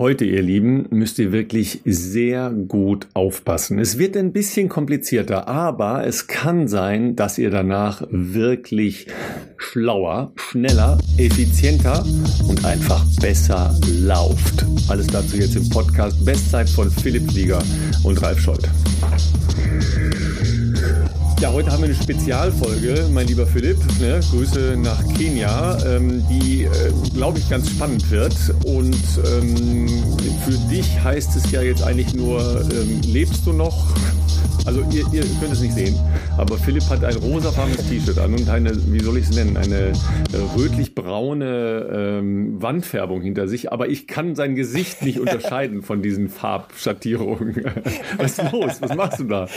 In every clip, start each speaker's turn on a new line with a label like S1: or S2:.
S1: Heute, ihr Lieben, müsst ihr wirklich sehr gut aufpassen. Es wird ein bisschen komplizierter, aber es kann sein, dass ihr danach wirklich schlauer, schneller, effizienter und einfach besser lauft. Alles dazu jetzt im Podcast Bestzeit von Philipp Flieger und Ralf Scholz. Ja, heute haben wir eine Spezialfolge, mein lieber Philipp. Ne? Grüße nach Kenia, ähm, die, äh, glaube ich, ganz spannend wird. Und ähm, für dich heißt es ja jetzt eigentlich nur, ähm, lebst du noch? Also ihr, ihr könnt es nicht sehen, aber Philipp hat ein rosafarbenes T-Shirt an und eine, wie soll ich es nennen, eine äh, rötlich-braune ähm, Wandfärbung hinter sich. Aber ich kann sein Gesicht nicht unterscheiden von diesen Farbschattierungen. Was ist los? Was machst du da?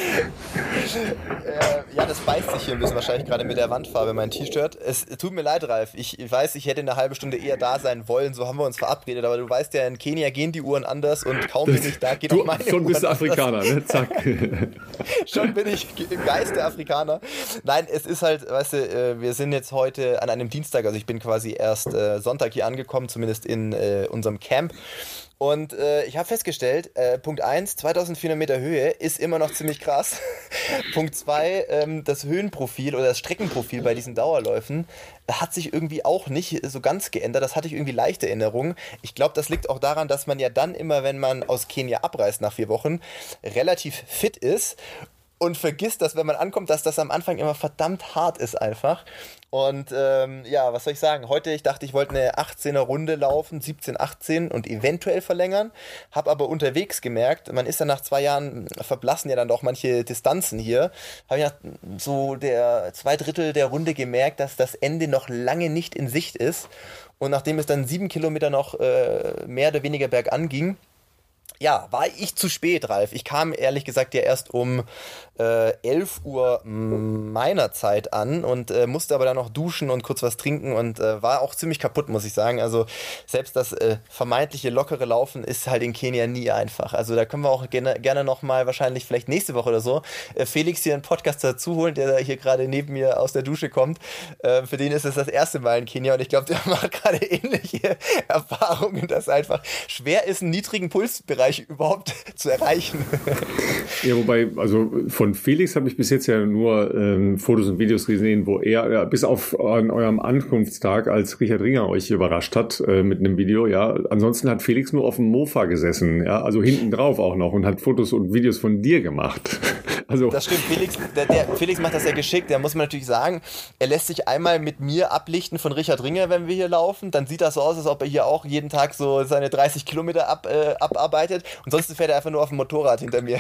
S1: Äh,
S2: ja, das beißt sich hier ein bisschen wahrscheinlich gerade mit der Wandfarbe, mein T-Shirt. Es tut mir leid, Ralf. Ich weiß, ich hätte eine halbe Stunde eher da sein wollen. So haben wir uns verabredet. Aber du weißt ja, in Kenia gehen die Uhren anders und kaum bin ich da, geht
S1: du, auch meine Schon bist du Afrikaner, ne? Zack.
S2: Schon bin ich im Geiste Afrikaner. Nein, es ist halt, weißt du, äh, wir sind jetzt heute an einem Dienstag, also ich bin quasi erst äh, Sonntag hier angekommen, zumindest in äh, unserem Camp. Und äh, ich habe festgestellt, äh, Punkt 1, 2400 Meter Höhe ist immer noch ziemlich krass. Punkt 2, ähm, das Höhenprofil oder das Streckenprofil bei diesen Dauerläufen hat sich irgendwie auch nicht so ganz geändert. Das hatte ich irgendwie leichte Erinnerungen. Ich glaube, das liegt auch daran, dass man ja dann immer, wenn man aus Kenia abreist nach vier Wochen, relativ fit ist und vergisst, dass wenn man ankommt, dass das am Anfang immer verdammt hart ist einfach. Und ähm, ja, was soll ich sagen? Heute, ich dachte, ich wollte eine 18er Runde laufen, 17, 18 und eventuell verlängern. Habe aber unterwegs gemerkt, man ist ja nach zwei Jahren, verblassen ja dann doch manche Distanzen hier. Habe ich nach so der zwei Drittel der Runde gemerkt, dass das Ende noch lange nicht in Sicht ist. Und nachdem es dann sieben Kilometer noch äh, mehr oder weniger bergan ging, ja, war ich zu spät, Ralf. Ich kam ehrlich gesagt ja erst um äh, 11 Uhr meiner Zeit an und äh, musste aber dann noch duschen und kurz was trinken und äh, war auch ziemlich kaputt, muss ich sagen. Also selbst das äh, vermeintliche lockere Laufen ist halt in Kenia nie einfach. Also da können wir auch gerne, gerne nochmal wahrscheinlich vielleicht nächste Woche oder so äh, Felix hier einen Podcast dazu holen, der hier gerade neben mir aus der Dusche kommt. Äh, für den ist es das erste Mal in Kenia und ich glaube, der macht gerade ähnliche Erfahrungen, dass einfach schwer ist, einen niedrigen Pulsbereich überhaupt zu erreichen.
S1: ja, wobei, also von von Felix habe ich bis jetzt ja nur ähm, Fotos und Videos gesehen, wo er ja, bis auf an eurem Ankunftstag, als Richard Ringer euch überrascht hat äh, mit einem Video, ja. Ansonsten hat Felix nur auf dem Mofa gesessen, ja, also hinten drauf auch noch und hat Fotos und Videos von dir gemacht.
S2: Also das stimmt, Felix, der, der, Felix macht das ja geschickt. Da muss man natürlich sagen, er lässt sich einmal mit mir ablichten von Richard Ringer, wenn wir hier laufen. Dann sieht das so aus, als ob er hier auch jeden Tag so seine 30 Kilometer ab, äh, abarbeitet. Und sonst fährt er einfach nur auf dem Motorrad hinter mir.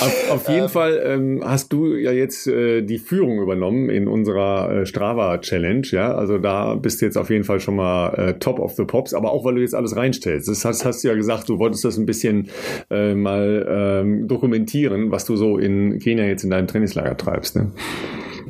S1: auf, auf, jeden ähm, Fall ähm, hast du ja jetzt äh, die Führung übernommen in unserer äh, Strava Challenge. Ja, also da bist du jetzt auf jeden Fall schon mal äh, Top of the Pops. Aber auch weil du jetzt alles reinstellst. Das hast, hast du ja gesagt, du wolltest das ein bisschen äh, mal ähm, dokumentieren, was du so in Kenia jetzt in deinem Trainingslager treibst. Ne?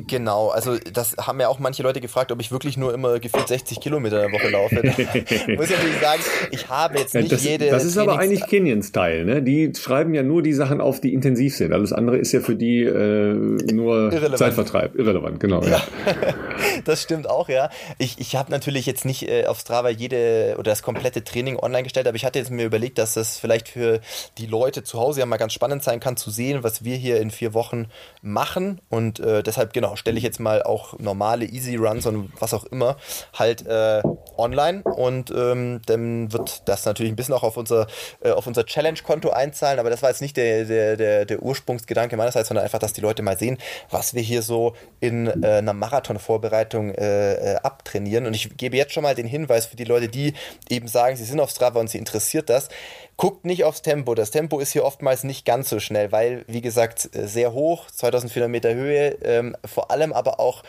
S2: Genau, also das haben ja auch manche Leute gefragt, ob ich wirklich nur immer gefühlt 60 Kilometer in der Woche laufe. muss ich natürlich sagen, ich habe jetzt nicht
S1: das,
S2: jede.
S1: Das ist Trainings aber eigentlich Kenyan-Style, ne? Die schreiben ja nur die Sachen auf, die intensiv sind. Alles andere ist ja für die äh, nur Irrelevant. Zeitvertreib. Irrelevant, genau. Ja. ja.
S2: das stimmt auch, ja. Ich, ich habe natürlich jetzt nicht äh, auf Strava jede oder das komplette Training online gestellt, aber ich hatte jetzt mir überlegt, dass das vielleicht für die Leute zu Hause ja mal ganz spannend sein kann, zu sehen, was wir hier in vier Wochen machen. Und äh, deshalb, genau, stelle ich jetzt mal auch normale Easy Runs und was auch immer halt äh, online und ähm, dann wird das natürlich ein bisschen auch auf unser, äh, auf unser Challenge-Konto einzahlen, aber das war jetzt nicht der, der, der, der Ursprungsgedanke meinerseits, sondern einfach, dass die Leute mal sehen, was wir hier so in äh, einer Marathon-Vorbereitung äh, äh, abtrainieren und ich gebe jetzt schon mal den Hinweis für die Leute, die eben sagen, sie sind auf Strava und sie interessiert das, Guckt nicht aufs Tempo. Das Tempo ist hier oftmals nicht ganz so schnell, weil, wie gesagt, äh, sehr hoch, 2400 Meter Höhe, ähm, vor allem aber auch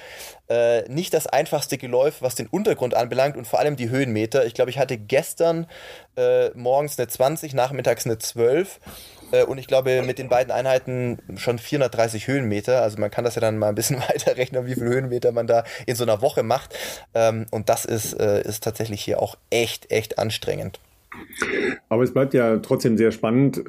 S2: äh, nicht das einfachste Geläuf, was den Untergrund anbelangt und vor allem die Höhenmeter. Ich glaube, ich hatte gestern äh, morgens eine 20, nachmittags eine 12 äh, und ich glaube mit den beiden Einheiten schon 430 Höhenmeter. Also man kann das ja dann mal ein bisschen weiterrechnen, wie viele Höhenmeter man da in so einer Woche macht. Ähm, und das ist, äh, ist tatsächlich hier auch echt, echt anstrengend.
S1: Aber es bleibt ja trotzdem sehr spannend,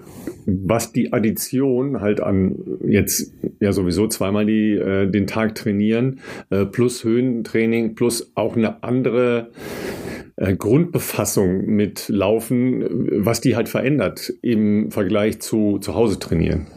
S1: was die Addition halt an jetzt ja sowieso zweimal die, äh, den Tag trainieren, äh, plus Höhentraining, plus auch eine andere äh, Grundbefassung mit Laufen, was die halt verändert im Vergleich zu zu Hause trainieren.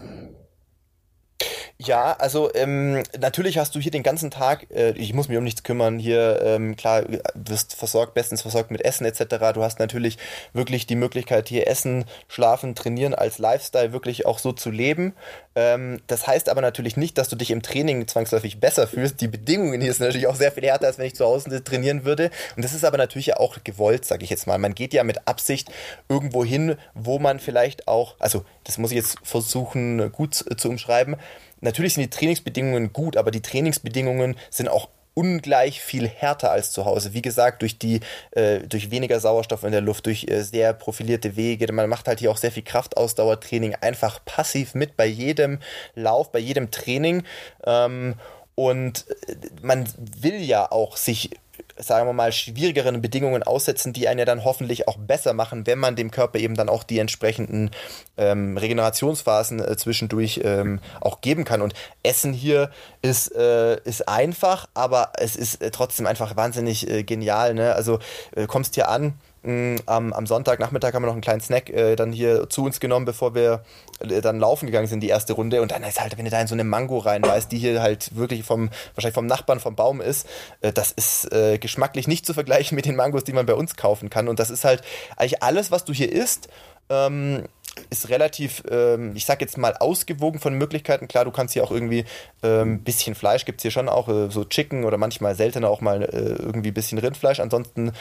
S2: Ja, also ähm, natürlich hast du hier den ganzen Tag, äh, ich muss mich um nichts kümmern, hier ähm, klar, wirst versorgt, bestens versorgt mit Essen etc. Du hast natürlich wirklich die Möglichkeit, hier Essen, Schlafen, Trainieren als Lifestyle wirklich auch so zu leben. Ähm, das heißt aber natürlich nicht, dass du dich im Training zwangsläufig besser fühlst. Die Bedingungen hier sind natürlich auch sehr viel härter, als wenn ich zu Hause trainieren würde. Und das ist aber natürlich ja auch gewollt, sage ich jetzt mal. Man geht ja mit Absicht irgendwo hin, wo man vielleicht auch, also das muss ich jetzt versuchen gut zu umschreiben, natürlich sind die Trainingsbedingungen gut, aber die Trainingsbedingungen sind auch ungleich viel härter als zu Hause. Wie gesagt, durch die, äh, durch weniger Sauerstoff in der Luft, durch äh, sehr profilierte Wege. Man macht halt hier auch sehr viel Kraftausdauertraining einfach passiv mit bei jedem Lauf, bei jedem Training. Ähm, und äh, man will ja auch sich sagen wir mal, schwierigeren Bedingungen aussetzen, die einen ja dann hoffentlich auch besser machen, wenn man dem Körper eben dann auch die entsprechenden ähm, Regenerationsphasen äh, zwischendurch ähm, auch geben kann. Und Essen hier ist, äh, ist einfach, aber es ist äh, trotzdem einfach wahnsinnig äh, genial. Ne? Also äh, kommst hier an, am, am Sonntagnachmittag haben wir noch einen kleinen Snack äh, dann hier zu uns genommen, bevor wir äh, dann laufen gegangen sind, die erste Runde. Und dann ist halt, wenn du da in so eine Mango reinbeißt, die hier halt wirklich vom, wahrscheinlich vom Nachbarn vom Baum ist, äh, das ist äh, geschmacklich nicht zu vergleichen mit den Mangos, die man bei uns kaufen kann. Und das ist halt eigentlich alles, was du hier isst. Ähm, ist relativ, ähm, ich sag jetzt mal, ausgewogen von Möglichkeiten. Klar, du kannst hier auch irgendwie ein ähm, bisschen Fleisch gibt es hier schon auch, äh, so Chicken oder manchmal seltener auch mal äh, irgendwie ein bisschen Rindfleisch. Ansonsten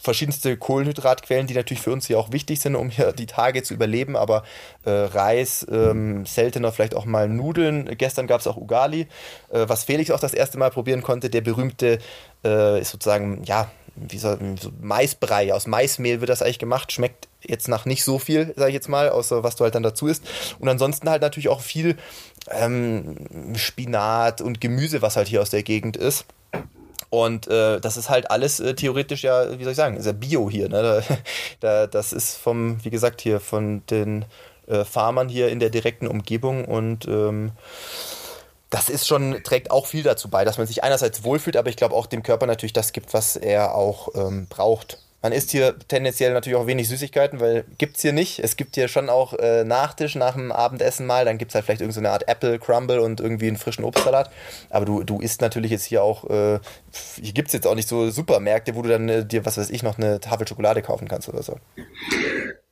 S2: verschiedenste Kohlenhydratquellen, die natürlich für uns hier auch wichtig sind, um hier die Tage zu überleben. Aber äh, Reis, ähm, seltener vielleicht auch mal Nudeln. Gestern gab es auch Ugali, äh, was Felix auch das erste Mal probieren konnte. Der berühmte äh, ist sozusagen, ja, wie so, so Maisbrei. Aus Maismehl wird das eigentlich gemacht. Schmeckt jetzt nach nicht so viel, sage ich jetzt mal, außer was du halt dann dazu isst. Und ansonsten halt natürlich auch viel ähm, Spinat und Gemüse, was halt hier aus der Gegend ist. Und äh, das ist halt alles äh, theoretisch ja, wie soll ich sagen, ist ja Bio hier. Ne? Da, da, das ist vom, wie gesagt, hier von den äh, Farmern hier in der direkten Umgebung und ähm, das ist schon, trägt auch viel dazu bei, dass man sich einerseits wohlfühlt, aber ich glaube auch dem Körper natürlich das gibt, was er auch ähm, braucht. Man isst hier tendenziell natürlich auch wenig Süßigkeiten, weil gibt es hier nicht. Es gibt hier schon auch äh, Nachtisch nach dem Abendessen mal. Dann gibt es halt vielleicht irgendeine so Art Apple Crumble und irgendwie einen frischen Obstsalat. Aber du, du isst natürlich jetzt hier auch, äh, hier gibt es jetzt auch nicht so Supermärkte, wo du dann äh, dir, was weiß ich, noch eine Tafel Schokolade kaufen kannst oder so.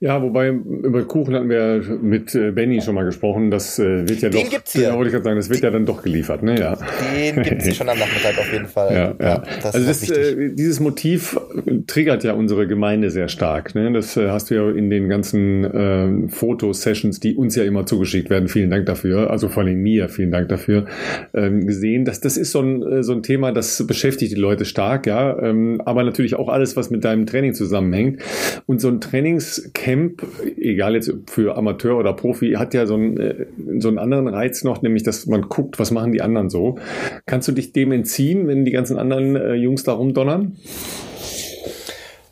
S1: Ja, wobei über Kuchen hatten wir mit äh, Benny schon mal gesprochen. Das äh, wird ja den doch.
S2: Gibt's hier.
S1: Ja, wollte ich gerade sagen, das wird ja dann doch geliefert, ne? Ja.
S2: Den gibt es schon am Nachmittag auf jeden Fall.
S1: Ja, ja. ja das also das, äh, dieses Motiv triggert ja unsere Gemeinde sehr stark. Ne? Das äh, hast du ja in den ganzen äh, Fotosessions, die uns ja immer zugeschickt werden. Vielen Dank dafür. Also vor allem mir, vielen Dank dafür. Ähm, gesehen, dass das ist so ein äh, so ein Thema, das beschäftigt die Leute stark, ja. Ähm, aber natürlich auch alles, was mit deinem Training zusammenhängt. Und so ein Trainingscamp Camp, egal jetzt für Amateur oder Profi, hat ja so einen, äh, so einen anderen Reiz noch, nämlich dass man guckt, was machen die anderen so. Kannst du dich dem entziehen, wenn die ganzen anderen äh, Jungs da rumdonnern?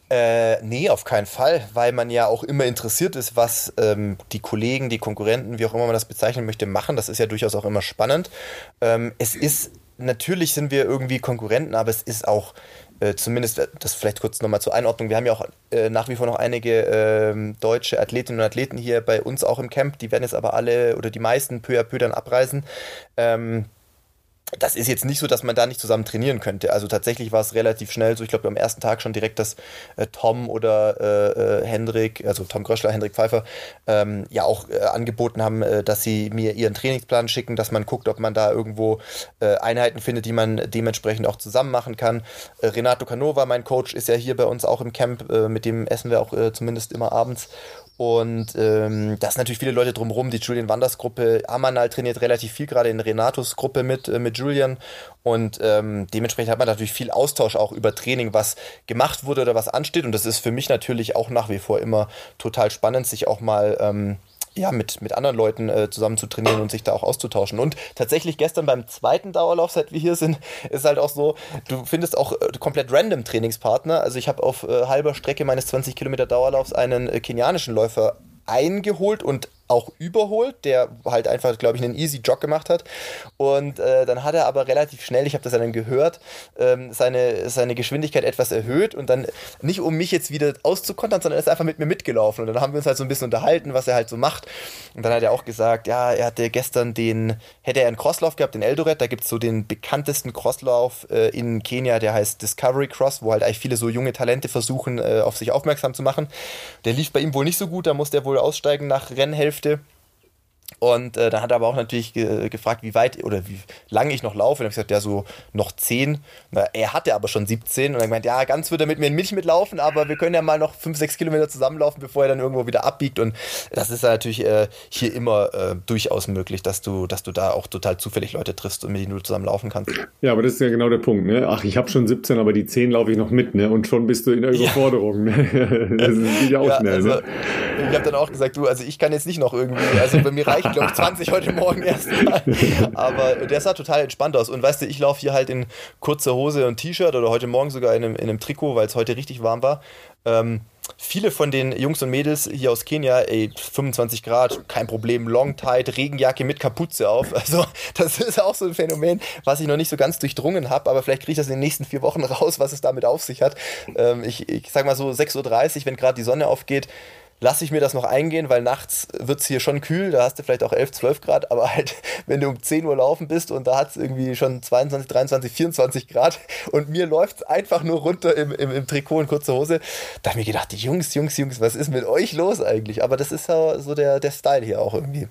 S2: Äh, nee, auf keinen Fall, weil man ja auch immer interessiert ist, was ähm, die Kollegen, die Konkurrenten, wie auch immer man das bezeichnen möchte, machen. Das ist ja durchaus auch immer spannend. Ähm, es ist, natürlich sind wir irgendwie Konkurrenten, aber es ist auch äh, zumindest äh, das vielleicht kurz nochmal zur Einordnung. Wir haben ja auch äh, nach wie vor noch einige äh, deutsche Athletinnen und Athleten hier bei uns auch im Camp. Die werden jetzt aber alle oder die meisten peu à peu dann abreisen. Ähm, das ist jetzt nicht so, dass man da nicht zusammen trainieren könnte. Also tatsächlich war es relativ schnell so. Ich glaube, am ersten Tag schon direkt, dass äh, Tom oder äh, äh, Hendrik, also Tom Gröschler, Hendrik Pfeiffer, ähm, ja auch äh, angeboten haben, äh, dass sie mir ihren Trainingsplan schicken, dass man guckt, ob man da irgendwo äh, Einheiten findet, die man dementsprechend auch zusammen machen kann. Renato Canova, mein Coach, ist ja hier bei uns auch im Camp. mit dem essen wir auch zumindest immer abends. Und ähm, da sind natürlich viele Leute drumherum. Die Julian Wanders Gruppe, Amanal trainiert relativ viel, gerade in Renatos Gruppe mit, äh, mit Julian. Und ähm, dementsprechend hat man natürlich viel Austausch auch über Training, was gemacht wurde oder was ansteht. Und das ist für mich natürlich auch nach wie vor immer total spannend, sich auch mal ähm, ja, mit, mit anderen Leuten äh, zusammen zu trainieren und sich da auch auszutauschen. Und tatsächlich gestern beim zweiten Dauerlauf, seit wir hier sind, ist halt auch so, du findest auch äh, komplett random Trainingspartner. Also ich habe auf äh, halber Strecke meines 20 Kilometer Dauerlaufs einen äh, kenianischen Läufer eingeholt und auch überholt, der halt einfach, glaube ich, einen easy Jog gemacht hat. Und äh, dann hat er aber relativ schnell, ich habe das ja dann gehört, ähm, seine, seine Geschwindigkeit etwas erhöht und dann nicht um mich jetzt wieder auszukontern, sondern er ist einfach mit mir mitgelaufen. Und dann haben wir uns halt so ein bisschen unterhalten, was er halt so macht. Und dann hat er auch gesagt, ja, er hatte gestern den, hätte er einen Crosslauf gehabt, den Eldoret, da gibt es so den bekanntesten Crosslauf äh, in Kenia, der heißt Discovery Cross, wo halt eigentlich viele so junge Talente versuchen, äh, auf sich aufmerksam zu machen. Der lief bei ihm wohl nicht so gut, da musste er wohl aussteigen nach Rennhälfte. Hälfte Und äh, dann hat er aber auch natürlich ge gefragt, wie weit oder wie lange ich noch laufe. Und dann habe ich gesagt, ja, so noch 10. Na, er hatte aber schon 17. Und dann gemeint, ja, ganz wird er mit mir in Milch mitlaufen, aber wir können ja mal noch 5, 6 Kilometer zusammenlaufen, bevor er dann irgendwo wieder abbiegt. Und das ist natürlich äh, hier immer äh, durchaus möglich, dass du, dass du da auch total zufällig Leute triffst und mit denen du zusammen laufen kannst.
S1: Ja, aber das ist ja genau der Punkt. Ne? Ach, ich habe schon 17, aber die 10 laufe ich noch mit. Ne? Und schon bist du in der Überforderung. Ja. Ne? das geht ja auch ja, schnell.
S2: Also,
S1: ne?
S2: Ich habe dann auch gesagt, du, also ich kann jetzt nicht noch irgendwie, also bei mir reicht, glaube ich, 20 heute Morgen erstmal. Aber der sah total entspannt aus. Und weißt du, ich laufe hier halt in kurzer Hose und T-Shirt oder heute Morgen sogar in einem, in einem Trikot, weil es heute richtig warm war. Ähm, viele von den Jungs und Mädels hier aus Kenia, ey, 25 Grad, kein Problem, Long Tide, Regenjacke mit Kapuze auf. Also, das ist auch so ein Phänomen, was ich noch nicht so ganz durchdrungen habe, aber vielleicht kriege ich das in den nächsten vier Wochen raus, was es damit auf sich hat. Ähm, ich, ich sag mal so 6.30 Uhr, wenn gerade die Sonne aufgeht, lasse ich mir das noch eingehen, weil nachts wird es hier schon kühl, da hast du vielleicht auch 11, 12 Grad, aber halt, wenn du um 10 Uhr laufen bist und da hat es irgendwie schon 22, 23, 24 Grad und mir läuft es einfach nur runter im, im, im Trikot in kurzer Hose, da habe ich mir gedacht, Jungs, Jungs, Jungs, was ist mit euch los eigentlich? Aber das ist ja so der, der Style hier auch irgendwie.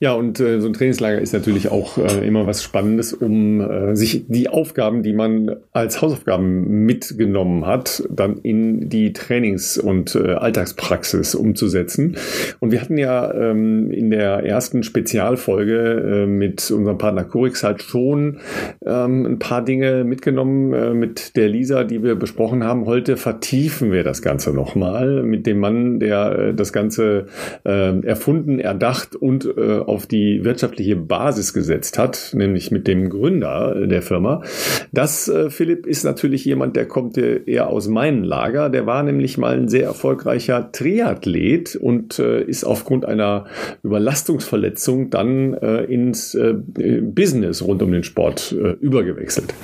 S1: Ja, und äh, so ein Trainingslager ist natürlich auch äh, immer was Spannendes, um äh, sich die Aufgaben, die man als Hausaufgaben mitgenommen hat, dann in die Trainings- und äh, Alltagspraxis umzusetzen. Und wir hatten ja ähm, in der ersten Spezialfolge äh, mit unserem Partner Corix halt schon ähm, ein paar Dinge mitgenommen äh, mit der Lisa, die wir besprochen haben. Heute vertiefen wir das Ganze nochmal mit dem Mann, der äh, das Ganze äh, erfunden, erdacht und äh, auf die wirtschaftliche Basis gesetzt hat, nämlich mit dem Gründer der Firma. Das, äh, Philipp, ist natürlich jemand, der kommt eher aus meinem Lager. Der war nämlich mal ein sehr erfolgreicher Triathlet und äh, ist aufgrund einer Überlastungsverletzung dann äh, ins Business rund um den Sport übergewechselt.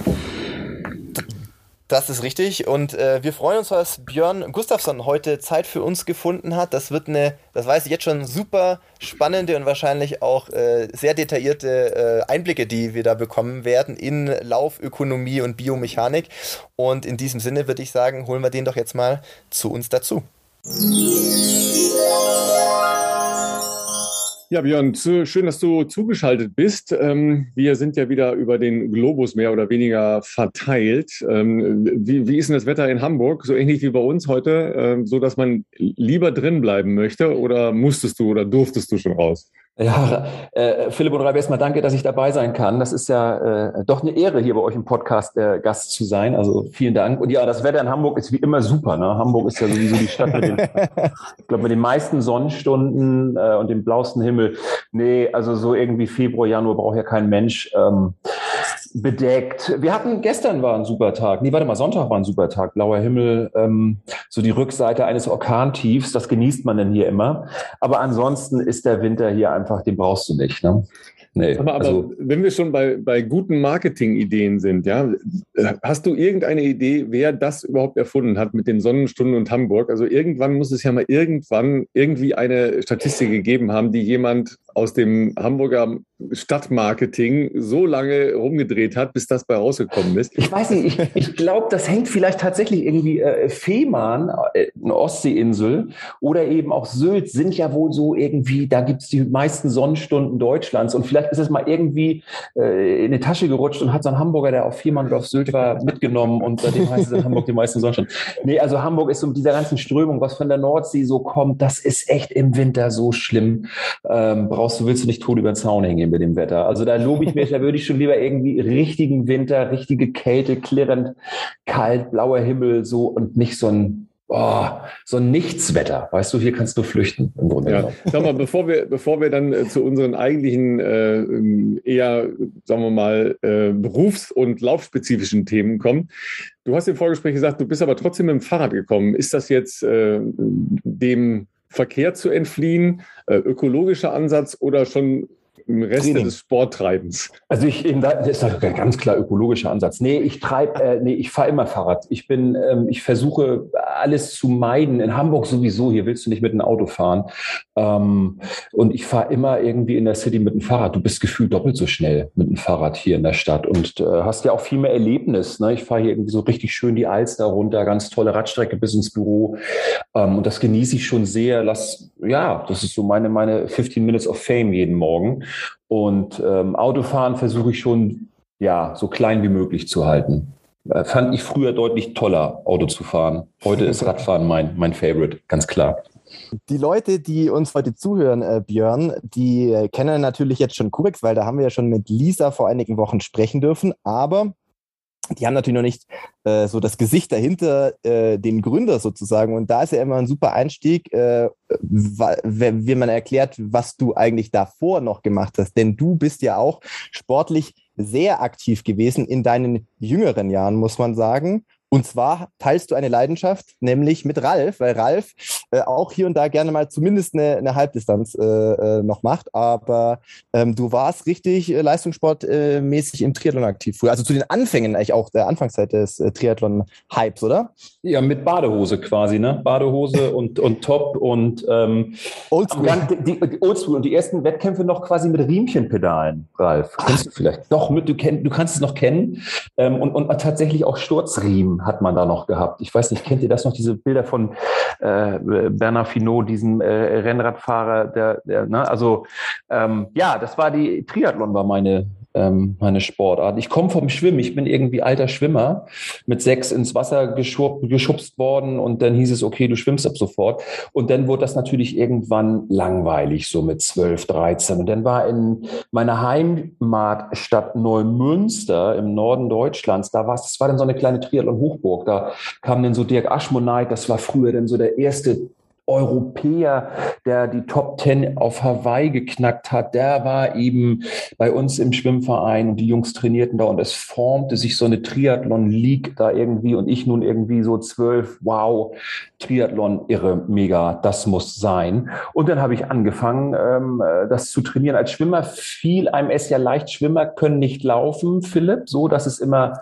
S2: Das ist richtig und äh, wir freuen uns, dass Björn Gustafsson heute Zeit für uns gefunden hat. Das wird eine, das weiß ich jetzt schon, super spannende und wahrscheinlich auch äh, sehr detaillierte äh, Einblicke, die wir da bekommen werden in Laufökonomie und Biomechanik. Und in diesem Sinne würde ich sagen, holen wir den doch jetzt mal zu uns dazu.
S1: Ja, Björn, schön, dass du zugeschaltet bist. Ähm, wir sind ja wieder über den Globus mehr oder weniger verteilt. Ähm, wie, wie ist denn das Wetter in Hamburg? So ähnlich wie bei uns heute, ähm, so dass man lieber drin bleiben möchte oder musstest du oder durftest du schon raus?
S3: Ja, äh, Philipp und Raib, erstmal danke, dass ich dabei sein kann. Das ist ja äh, doch eine Ehre, hier bei euch im Podcast äh, Gast zu sein. Also vielen Dank. Und ja, das Wetter in Hamburg ist wie immer super. Ne? Hamburg ist ja sowieso die Stadt mit den, ich glaube, mit den meisten Sonnenstunden äh, und dem blauesten Himmel. Nee, also so irgendwie Februar, Januar braucht ja kein Mensch. Ähm, bedeckt. Wir hatten gestern war ein super Tag. Nee, warte mal, Sonntag war ein super Tag. Blauer Himmel, ähm, so die Rückseite eines Orkantiefs, das genießt man denn hier immer. Aber ansonsten ist der Winter hier einfach, den brauchst du nicht. Ne?
S1: Nee, aber, aber also, wenn wir schon bei, bei guten Marketing-Ideen sind, ja, hast du irgendeine Idee, wer das überhaupt erfunden hat mit den Sonnenstunden und Hamburg? Also irgendwann muss es ja mal irgendwann irgendwie eine Statistik gegeben haben, die jemand aus dem Hamburger Stadtmarketing so lange rumgedreht hat, bis das bei rausgekommen ist.
S3: Ich weiß nicht, ich, ich glaube, das hängt vielleicht tatsächlich irgendwie äh, Fehmarn, äh, eine Ostseeinsel oder eben auch Sylt sind ja wohl so irgendwie, da gibt es die meisten Sonnenstunden Deutschlands und vielleicht ist es mal irgendwie äh, in die Tasche gerutscht und hat so ein Hamburger, der auf Fehmarn oder auf Sylt war, mitgenommen und seitdem heißt es in Hamburg die meisten Sonnenstunden. Nee, also Hamburg ist so mit dieser ganzen Strömung, was von der Nordsee so kommt, das ist echt im Winter so schlimm. Ähm, brauchst du, willst du nicht tot über den Zaun hängen bei dem Wetter. Also da lobe ich mich, da würde ich schon lieber irgendwie richtigen Winter, richtige Kälte, klirrend, kalt, blauer Himmel, so und nicht so ein Oh, so ein Nichtswetter. Weißt du, hier kannst du flüchten. Im Grunde
S1: ja. Sag mal, bevor wir, bevor wir dann äh, zu unseren eigentlichen, äh, eher, sagen wir mal, äh, berufs- und laufspezifischen Themen kommen. Du hast im Vorgespräch gesagt, du bist aber trotzdem mit dem Fahrrad gekommen. Ist das jetzt äh, dem Verkehr zu entfliehen, äh, ökologischer Ansatz oder schon im Rest Training. des Sporttreibens?
S3: Also ich, das ist ein ganz klar ökologischer Ansatz. Nee, ich treibe, äh, nee, ich fahre immer Fahrrad. Ich bin, ähm, ich versuche alles zu meiden. In Hamburg sowieso, hier willst du nicht mit dem Auto fahren. Ähm, und ich fahre immer irgendwie in der City mit dem Fahrrad. Du bist gefühlt doppelt so schnell mit dem Fahrrad hier in der Stadt und äh, hast ja auch viel mehr Erlebnis. Ne? Ich fahre hier irgendwie so richtig schön die Alster runter, ganz tolle Radstrecke bis ins Büro. Ähm, und das genieße ich schon sehr. Lass, ja, das ist so meine, meine 15 Minutes of Fame jeden Morgen. Und ähm, Autofahren versuche ich schon, ja, so klein wie möglich zu halten. Äh, fand ich früher deutlich toller, Auto zu fahren. Heute ist Radfahren mein, mein Favorite, ganz klar.
S2: Die Leute, die uns heute zuhören, äh, Björn, die äh, kennen natürlich jetzt schon Kubex, weil da haben wir ja schon mit Lisa vor einigen Wochen sprechen dürfen. Aber die haben natürlich noch nicht äh, so das Gesicht dahinter, äh, den Gründer sozusagen. Und da ist ja immer ein super Einstieg, äh, wie man erklärt, was du eigentlich davor noch gemacht hast. Denn du bist ja auch sportlich sehr aktiv gewesen in deinen jüngeren Jahren, muss man sagen. Und zwar teilst du eine Leidenschaft, nämlich mit Ralf, weil Ralf äh, auch hier und da gerne mal zumindest eine, eine Halbdistanz äh, äh, noch macht. Aber ähm, du warst richtig äh, leistungssportmäßig im Triathlon aktiv früher. Also zu den Anfängen eigentlich auch der Anfangszeit des äh, Triathlon-Hypes, oder?
S3: Ja, mit Badehose quasi, ne? Badehose und, und Top und ähm, Oldschool. Die, die, Oldschool und die ersten Wettkämpfe noch quasi mit Riemchenpedalen, Ralf. Kennst du vielleicht? Doch, mit, du, kenn, du kannst es noch kennen. Ähm, und, und tatsächlich auch Sturzriemen hat man da noch gehabt. Ich weiß nicht, kennt ihr das noch, diese Bilder von äh, Bernard Finot, diesem äh, Rennradfahrer, der, der ne? also ähm, ja, das war die Triathlon war meine ähm, meine Sportart. Ich komme vom Schwimmen. Ich bin irgendwie alter Schwimmer, mit sechs ins Wasser geschub, geschubst worden und dann hieß es, okay, du schwimmst ab sofort. Und dann wurde das natürlich irgendwann langweilig, so mit zwölf, dreizehn. Und dann war in meiner Heimatstadt Neumünster im Norden Deutschlands, da war es, das war dann so eine kleine Triathlon-Hochburg. Da kam dann so Dirk Aschmoneit, das war früher dann so der erste Europäer, der die Top Ten auf Hawaii geknackt hat, der war eben bei uns im Schwimmverein und die Jungs trainierten da und es formte sich so eine Triathlon-League da irgendwie und ich nun irgendwie so zwölf, wow, Triathlon, irre, mega, das muss sein. Und dann habe ich angefangen, ähm, das zu trainieren. Als Schwimmer fiel einem es ja leicht, Schwimmer können nicht laufen, Philipp, so, dass es immer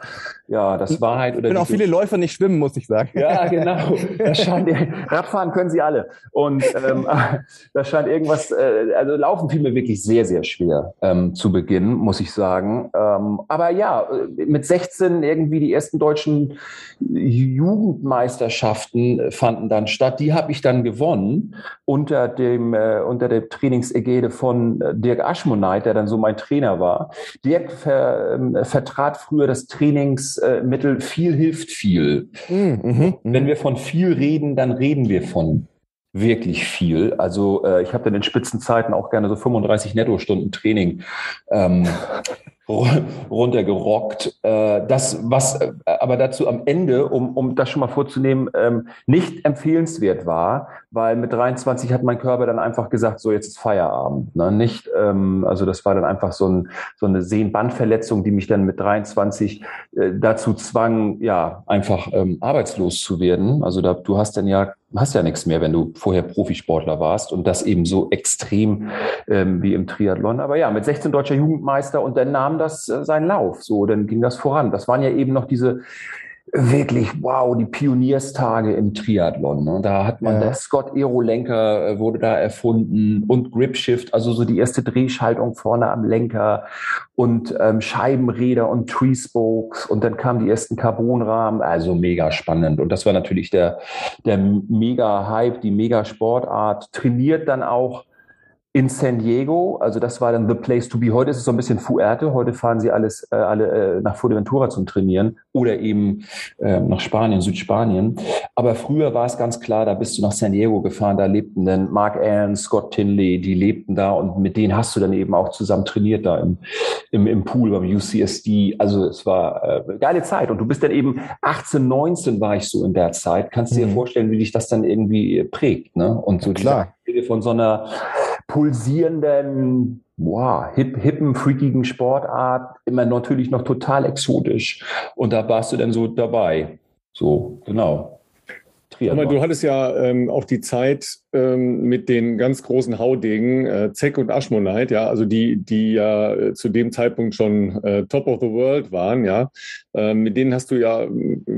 S3: ja, das Wahrheit oder.
S2: Können auch viele Läufer nicht schwimmen, muss ich sagen.
S3: Ja, genau. Das scheint, Radfahren können sie alle. Und ähm, das scheint irgendwas, äh, also Laufen fiel mir wirklich sehr, sehr schwer ähm, zu Beginn, muss ich sagen. Ähm, aber ja, mit 16 irgendwie die ersten deutschen Jugendmeisterschaften fanden dann statt. Die habe ich dann gewonnen unter dem äh, unter der Trainingsägide von äh, Dirk Aschmoneit, der dann so mein Trainer war. Dirk ver, äh, vertrat früher das Trainings Mittel viel hilft viel. Mhm, mhm, Wenn wir von viel reden, dann reden wir von wirklich viel. Also äh, ich habe dann in Spitzenzeiten auch gerne so 35 Nettostunden Training ähm, runtergerockt. Äh, das, was äh, aber dazu am Ende, um, um das schon mal vorzunehmen, ähm, nicht empfehlenswert war, weil mit 23 hat mein Körper dann einfach gesagt, so jetzt ist Feierabend. Ne? Nicht, ähm, also das war dann einfach so, ein, so eine Sehnenbandverletzung, die mich dann mit 23 äh, dazu zwang, ja, einfach ähm, arbeitslos zu werden. Also da, du hast dann ja hast ja nichts mehr, wenn du vorher Profisportler warst und das eben so extrem wie im Triathlon. Aber ja, mit 16 deutscher Jugendmeister und dann nahm das äh, seinen Lauf. So, dann ging das voran. Das waren ja eben noch diese wirklich, wow, die Pionierstage im Triathlon. Ne? Da hat man, ja. der Scott Aerolenker äh, wurde da erfunden und Gripshift, also so die erste Drehschaltung vorne am Lenker und ähm, Scheibenräder und Tree Spokes und dann kamen die ersten Carbonrahmen, also mega spannend. Und das war natürlich der, der mega Hype, die mega Sportart, trainiert dann auch in San Diego, also das war dann the place to be. Heute ist es so ein bisschen Fuerte. Heute fahren sie alles äh, alle äh, nach Fuerteventura zum Trainieren oder eben äh, nach Spanien, Südspanien. Aber früher war es ganz klar, da bist du nach San Diego gefahren. Da lebten dann Mark Allen, Scott Tinley, die lebten da und mit denen hast du dann eben auch zusammen trainiert da im, im, im Pool beim UCSD. Also es war äh, geile Zeit. Und du bist dann eben 18, 19 war ich so in der Zeit. Kannst du dir mhm. vorstellen, wie dich das dann irgendwie prägt, ne? Und so
S2: klar.
S3: Von so einer pulsierenden, wow, hip, hippen, freakigen Sportart, immer natürlich noch total exotisch. Und da warst du dann so dabei. So, genau.
S1: Triathlon. du hattest ja ähm, auch die Zeit ähm, mit den ganz großen Haudegen, äh, Zeck und Ashmonite, ja, also die, die ja äh, zu dem Zeitpunkt schon äh, Top of the World waren, ja. Ähm, mit denen hast du ja,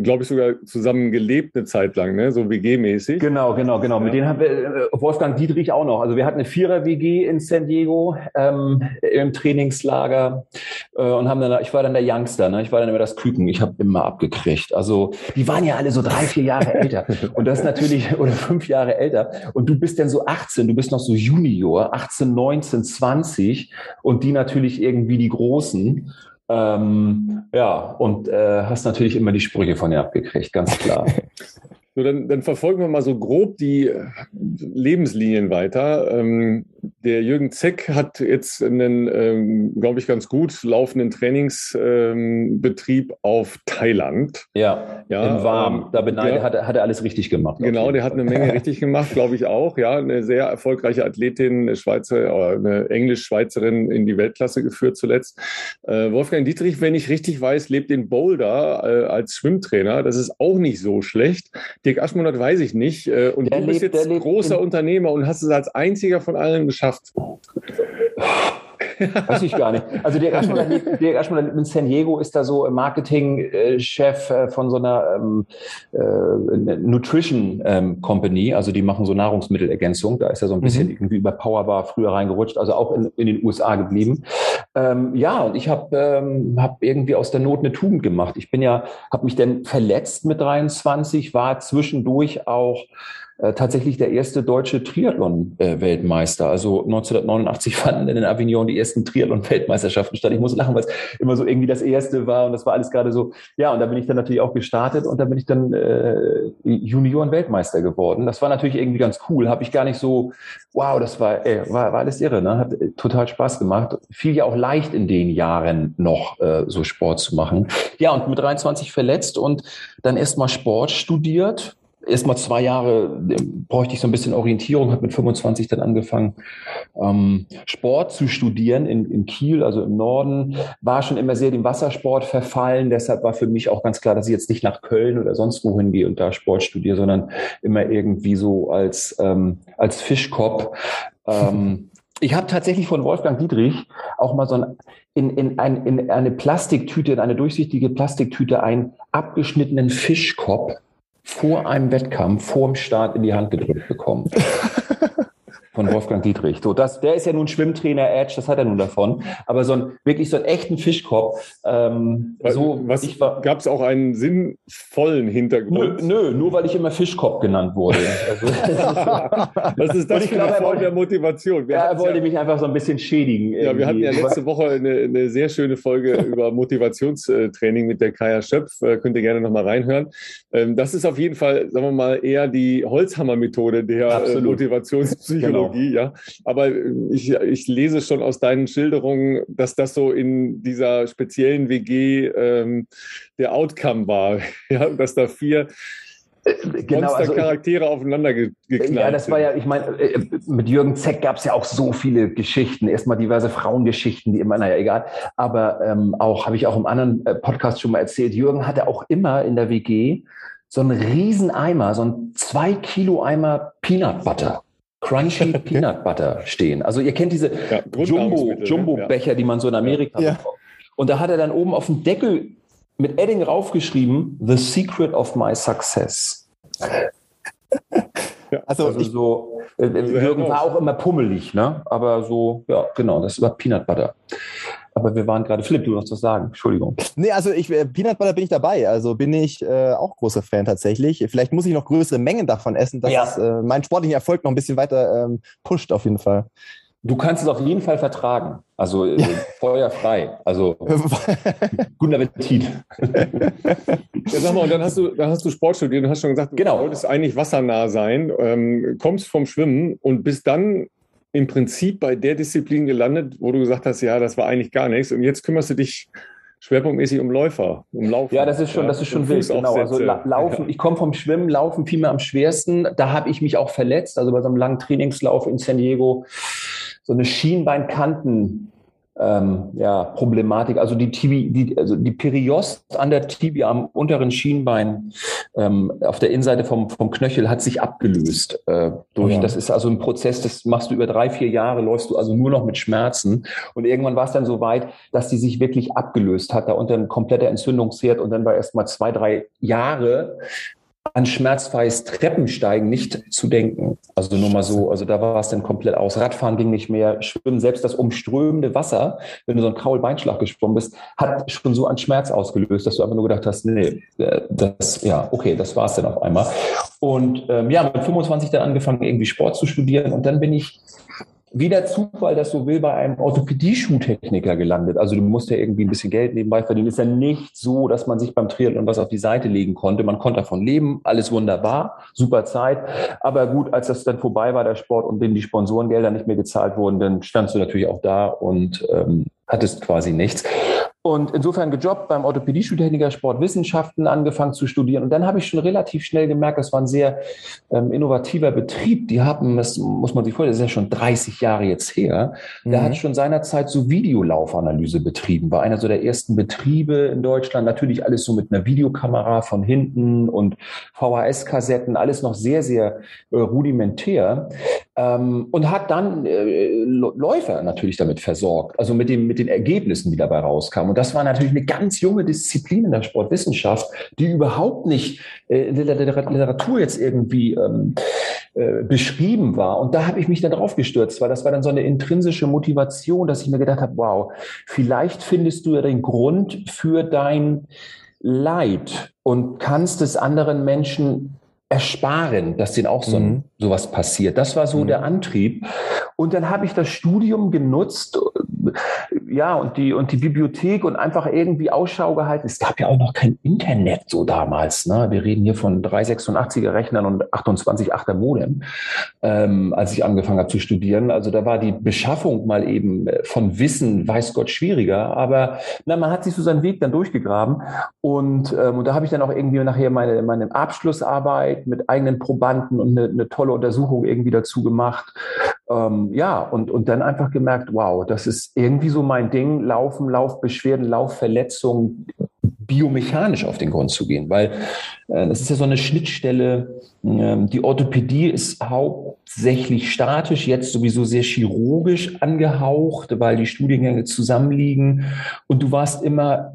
S1: glaube ich, sogar zusammen gelebt eine Zeit lang, ne? so WG-mäßig.
S3: Genau, genau, genau. Ja. Mit denen haben wir äh, Wolfgang Dietrich auch noch. Also wir hatten eine Vierer-WG in San Diego ähm, im Trainingslager äh, und haben dann, ich war dann der Youngster, ne? ich war dann immer das Küken, ich habe immer abgekriegt. Also die waren ja alle so drei, vier Jahre älter und das natürlich, oder fünf Jahre älter und du bist dann so 18, du bist noch so Junior, 18, 19, 20 und die natürlich irgendwie die Großen. Ähm, ja, und äh, hast natürlich immer die Sprüche von ihr abgekriegt, ganz klar.
S1: So, dann, dann verfolgen wir mal so grob die Lebenslinien weiter. Ähm, der Jürgen Zeck hat jetzt einen, ähm, glaube ich, ganz gut laufenden Trainingsbetrieb ähm, auf Thailand.
S3: Ja, ja im Warm. Ähm, da beneide, ja, hat, er, hat er alles richtig gemacht.
S1: Genau, der hat eine Menge richtig gemacht, glaube ich auch. Ja, eine sehr erfolgreiche Athletin, eine Schweizer oder eine Englisch-Schweizerin in die Weltklasse geführt zuletzt. Äh, Wolfgang Dietrich, wenn ich richtig weiß, lebt in Boulder äh, als Schwimmtrainer. Das ist auch nicht so schlecht. Dirk Aschmonat weiß ich nicht. Äh, und der du bist lebt, jetzt großer Unternehmer und hast es als einziger von allen geschafft.
S3: Weiß ich gar nicht. Also der Aschmann, der Aschmann in San Diego ist da so Marketing-Chef äh, von so einer ähm, äh, Nutrition ähm, Company. Also die machen so Nahrungsmittelergänzung. Da ist er so ein bisschen mhm. irgendwie über Powerbar früher reingerutscht, also auch in, in den USA geblieben. Ähm, ja, und ich habe ähm, hab irgendwie aus der Not eine Tugend gemacht. Ich bin ja, habe mich dann verletzt mit 23, war zwischendurch auch tatsächlich der erste deutsche Triathlon-Weltmeister. also 1989 fanden in Avignon die ersten Triathlon-Weltmeisterschaften statt. Ich muss lachen, weil es immer so irgendwie das erste war und das war alles gerade so. Ja, und da bin ich dann natürlich auch gestartet und da bin ich dann äh, Junioren-Weltmeister geworden. Das war natürlich irgendwie ganz cool. Habe ich gar nicht so, wow, das war, ey, war, war alles irre. Ne? Hat äh, total Spaß gemacht. Fiel ja auch leicht in den Jahren noch äh, so Sport zu machen. Ja, und mit 23 verletzt und dann erstmal Sport studiert erstmal zwei Jahre äh, bräuchte ich so ein bisschen Orientierung, habe mit 25 dann angefangen, ähm, Sport zu studieren in, in Kiel, also im Norden, war schon immer sehr dem Wassersport verfallen. Deshalb war für mich auch ganz klar, dass ich jetzt nicht nach Köln oder sonst wohin gehe und da Sport studiere, sondern immer irgendwie so als, ähm, als Fischkopf. Ähm, ich habe tatsächlich von Wolfgang Dietrich auch mal so ein, in, in, ein, in eine Plastiktüte, in eine durchsichtige Plastiktüte einen abgeschnittenen Fischkopf vor einem Wettkampf, vor dem Start in die Hand gedrückt bekommen. von Wolfgang Dietrich. So, das, der ist ja nun Schwimmtrainer Edge, das hat er nun davon. Aber so ein wirklich so einen echten Fischkopf. Ähm,
S1: so, Was, ich war, gab es auch einen sinnvollen Hintergrund?
S3: Nö, nö, nur weil ich immer Fischkopf genannt wurde. Also,
S1: Was ist das für eine Form der Motivation?
S3: Wir er wollte ja, mich einfach so ein bisschen schädigen.
S1: Ja, irgendwie. wir hatten ja letzte Woche eine, eine sehr schöne Folge über Motivationstraining mit der Kaya Schöpf. Äh, könnt ihr gerne nochmal reinhören. Ähm, das ist auf jeden Fall, sagen wir mal, eher die Holzhammer-Methode der äh, Absolut. Motivationspsychologie. Genau. Ja. Aber ich, ich lese schon aus deinen Schilderungen, dass das so in dieser speziellen WG ähm, der Outcome war, ja, dass da vier genau, also Charaktere aufeinander geknallt
S3: Ja, das war ja, ich meine, äh, mit Jürgen Zeck gab es ja auch so viele Geschichten. Erstmal diverse Frauengeschichten, die immer, naja, egal. Aber ähm, auch, habe ich auch im anderen äh, Podcast schon mal erzählt, Jürgen hatte auch immer in der WG so einen riesen Eimer, so ein zwei Kilo Eimer Peanut Butter. Crunchy Peanut Butter stehen. Also ihr kennt diese ja, Jumbo, ne? Jumbo Becher, ja. die man so in Amerika ja. bekommt. Und da hat er dann oben auf dem Deckel mit Edding raufgeschrieben, The Secret of My Success. also, also so, äh, Jürgen war auch immer pummelig, ne? Aber so, ja, genau, das war Peanut Butter. Aber wir waren gerade, Philipp, du noch zu sagen. Entschuldigung.
S2: Nee, also ich, äh, Peanut Butter bin ich dabei. Also bin ich äh, auch großer Fan tatsächlich. Vielleicht muss ich noch größere Mengen davon essen, dass ja. es äh, meinen sportlichen Erfolg noch ein bisschen weiter ähm, pusht auf jeden Fall.
S3: Du kannst es auf jeden Fall vertragen. Also äh, feuerfrei. Also guten Appetit.
S1: ja, sag mal, und dann hast du, dann hast du Sport studiert und hast schon gesagt, genau. du wolltest eigentlich wassernah sein, ähm, kommst vom Schwimmen und bist dann im Prinzip bei der Disziplin gelandet, wo du gesagt hast, ja, das war eigentlich gar nichts. Und jetzt kümmerst du dich schwerpunktmäßig um Läufer, um Laufen.
S3: Ja, das ist schon, ja, das ist schon wild. Genau. Also Laufen, ja. ich komme vom Schwimmen, Laufen fiel mir am schwersten. Da habe ich mich auch verletzt. Also bei so einem langen Trainingslauf in San Diego so eine Schienbeinkanten ähm, ja, Problematik. Also die, Tibi, die, also die Periost an der Tibia am unteren Schienbein ähm, auf der Innenseite vom, vom Knöchel hat sich abgelöst. Äh, durch, ja. Das ist also ein Prozess, das machst du über drei, vier Jahre, läufst du also nur noch mit Schmerzen. Und irgendwann war es dann so weit, dass die sich wirklich abgelöst hat, da unter ein kompletter Entzündungsherd und dann war erst mal zwei, drei Jahre an schmerzfreies Treppensteigen nicht zu denken. Also nur mal so, also da war es dann komplett aus. Radfahren ging nicht mehr, Schwimmen, selbst das umströmende Wasser, wenn du so einen Kaulbeinschlag geschwommen bist, hat schon so an Schmerz ausgelöst, dass du einfach nur gedacht hast, nee, äh, das, ja, okay, das war es dann auf einmal. Und ähm, ja, mit 25 dann angefangen, irgendwie Sport zu studieren und dann bin ich wie der Zufall das so will, bei einem Orthopädie-Schuhtechniker gelandet. Also du musst ja irgendwie ein bisschen Geld nebenbei verdienen. Ist ja nicht so, dass man sich beim Triathlon was auf die Seite legen konnte. Man konnte davon leben, alles wunderbar, super Zeit. Aber gut, als das dann vorbei war, der Sport, und denen die Sponsorengelder nicht mehr gezahlt wurden, dann standst du natürlich auch da und ähm, hattest quasi nichts. Und insofern gejobbt beim Orthopädie-Studientechniker Sportwissenschaften angefangen zu studieren. Und dann habe ich schon relativ schnell gemerkt, das war ein sehr ähm, innovativer Betrieb. Die haben, das muss man sich vorstellen, das ist ja schon 30 Jahre jetzt her. Mhm. Der hat schon seinerzeit so Videolaufanalyse betrieben. War einer so der ersten Betriebe in Deutschland. Natürlich alles so mit einer Videokamera von hinten und VHS-Kassetten, alles noch sehr, sehr äh, rudimentär. Ähm, und hat dann äh, Läufer natürlich damit versorgt. Also mit, dem, mit den Ergebnissen, die dabei rauskamen. Und das war natürlich eine ganz junge Disziplin in der Sportwissenschaft, die überhaupt nicht äh, in der Literatur jetzt irgendwie ähm, äh, beschrieben war. Und da habe ich mich dann drauf gestürzt, weil das war dann so eine intrinsische Motivation, dass ich mir gedacht habe, wow, vielleicht findest du ja den Grund für dein Leid und kannst es anderen Menschen ersparen, dass denen auch so mhm. sowas passiert. Das war so mhm. der Antrieb. Und dann habe ich das Studium genutzt, ja, und die, und die Bibliothek und einfach irgendwie Ausschau gehalten. Es gab ja auch noch kein Internet so damals. Ne? Wir reden hier von 386er Rechnern und 28,8er Modem, ähm, als ich angefangen habe zu studieren. Also da war die Beschaffung mal eben von Wissen, weiß Gott, schwieriger. Aber na, man hat sich so seinen Weg dann durchgegraben. Und, ähm, und da habe ich dann auch irgendwie nachher meine, meine Abschlussarbeit mit eigenen Probanden und eine, eine tolle Untersuchung irgendwie dazu gemacht. Ähm, ja, und, und dann einfach gemerkt, wow, das ist irgendwie so mein Ding, Laufen, Laufbeschwerden, Laufverletzungen biomechanisch auf den Grund zu gehen, weil äh, ist ja so eine Schnittstelle. Ähm, die Orthopädie ist hauptsächlich statisch, jetzt sowieso sehr chirurgisch angehaucht, weil die Studiengänge zusammenliegen. Und du warst immer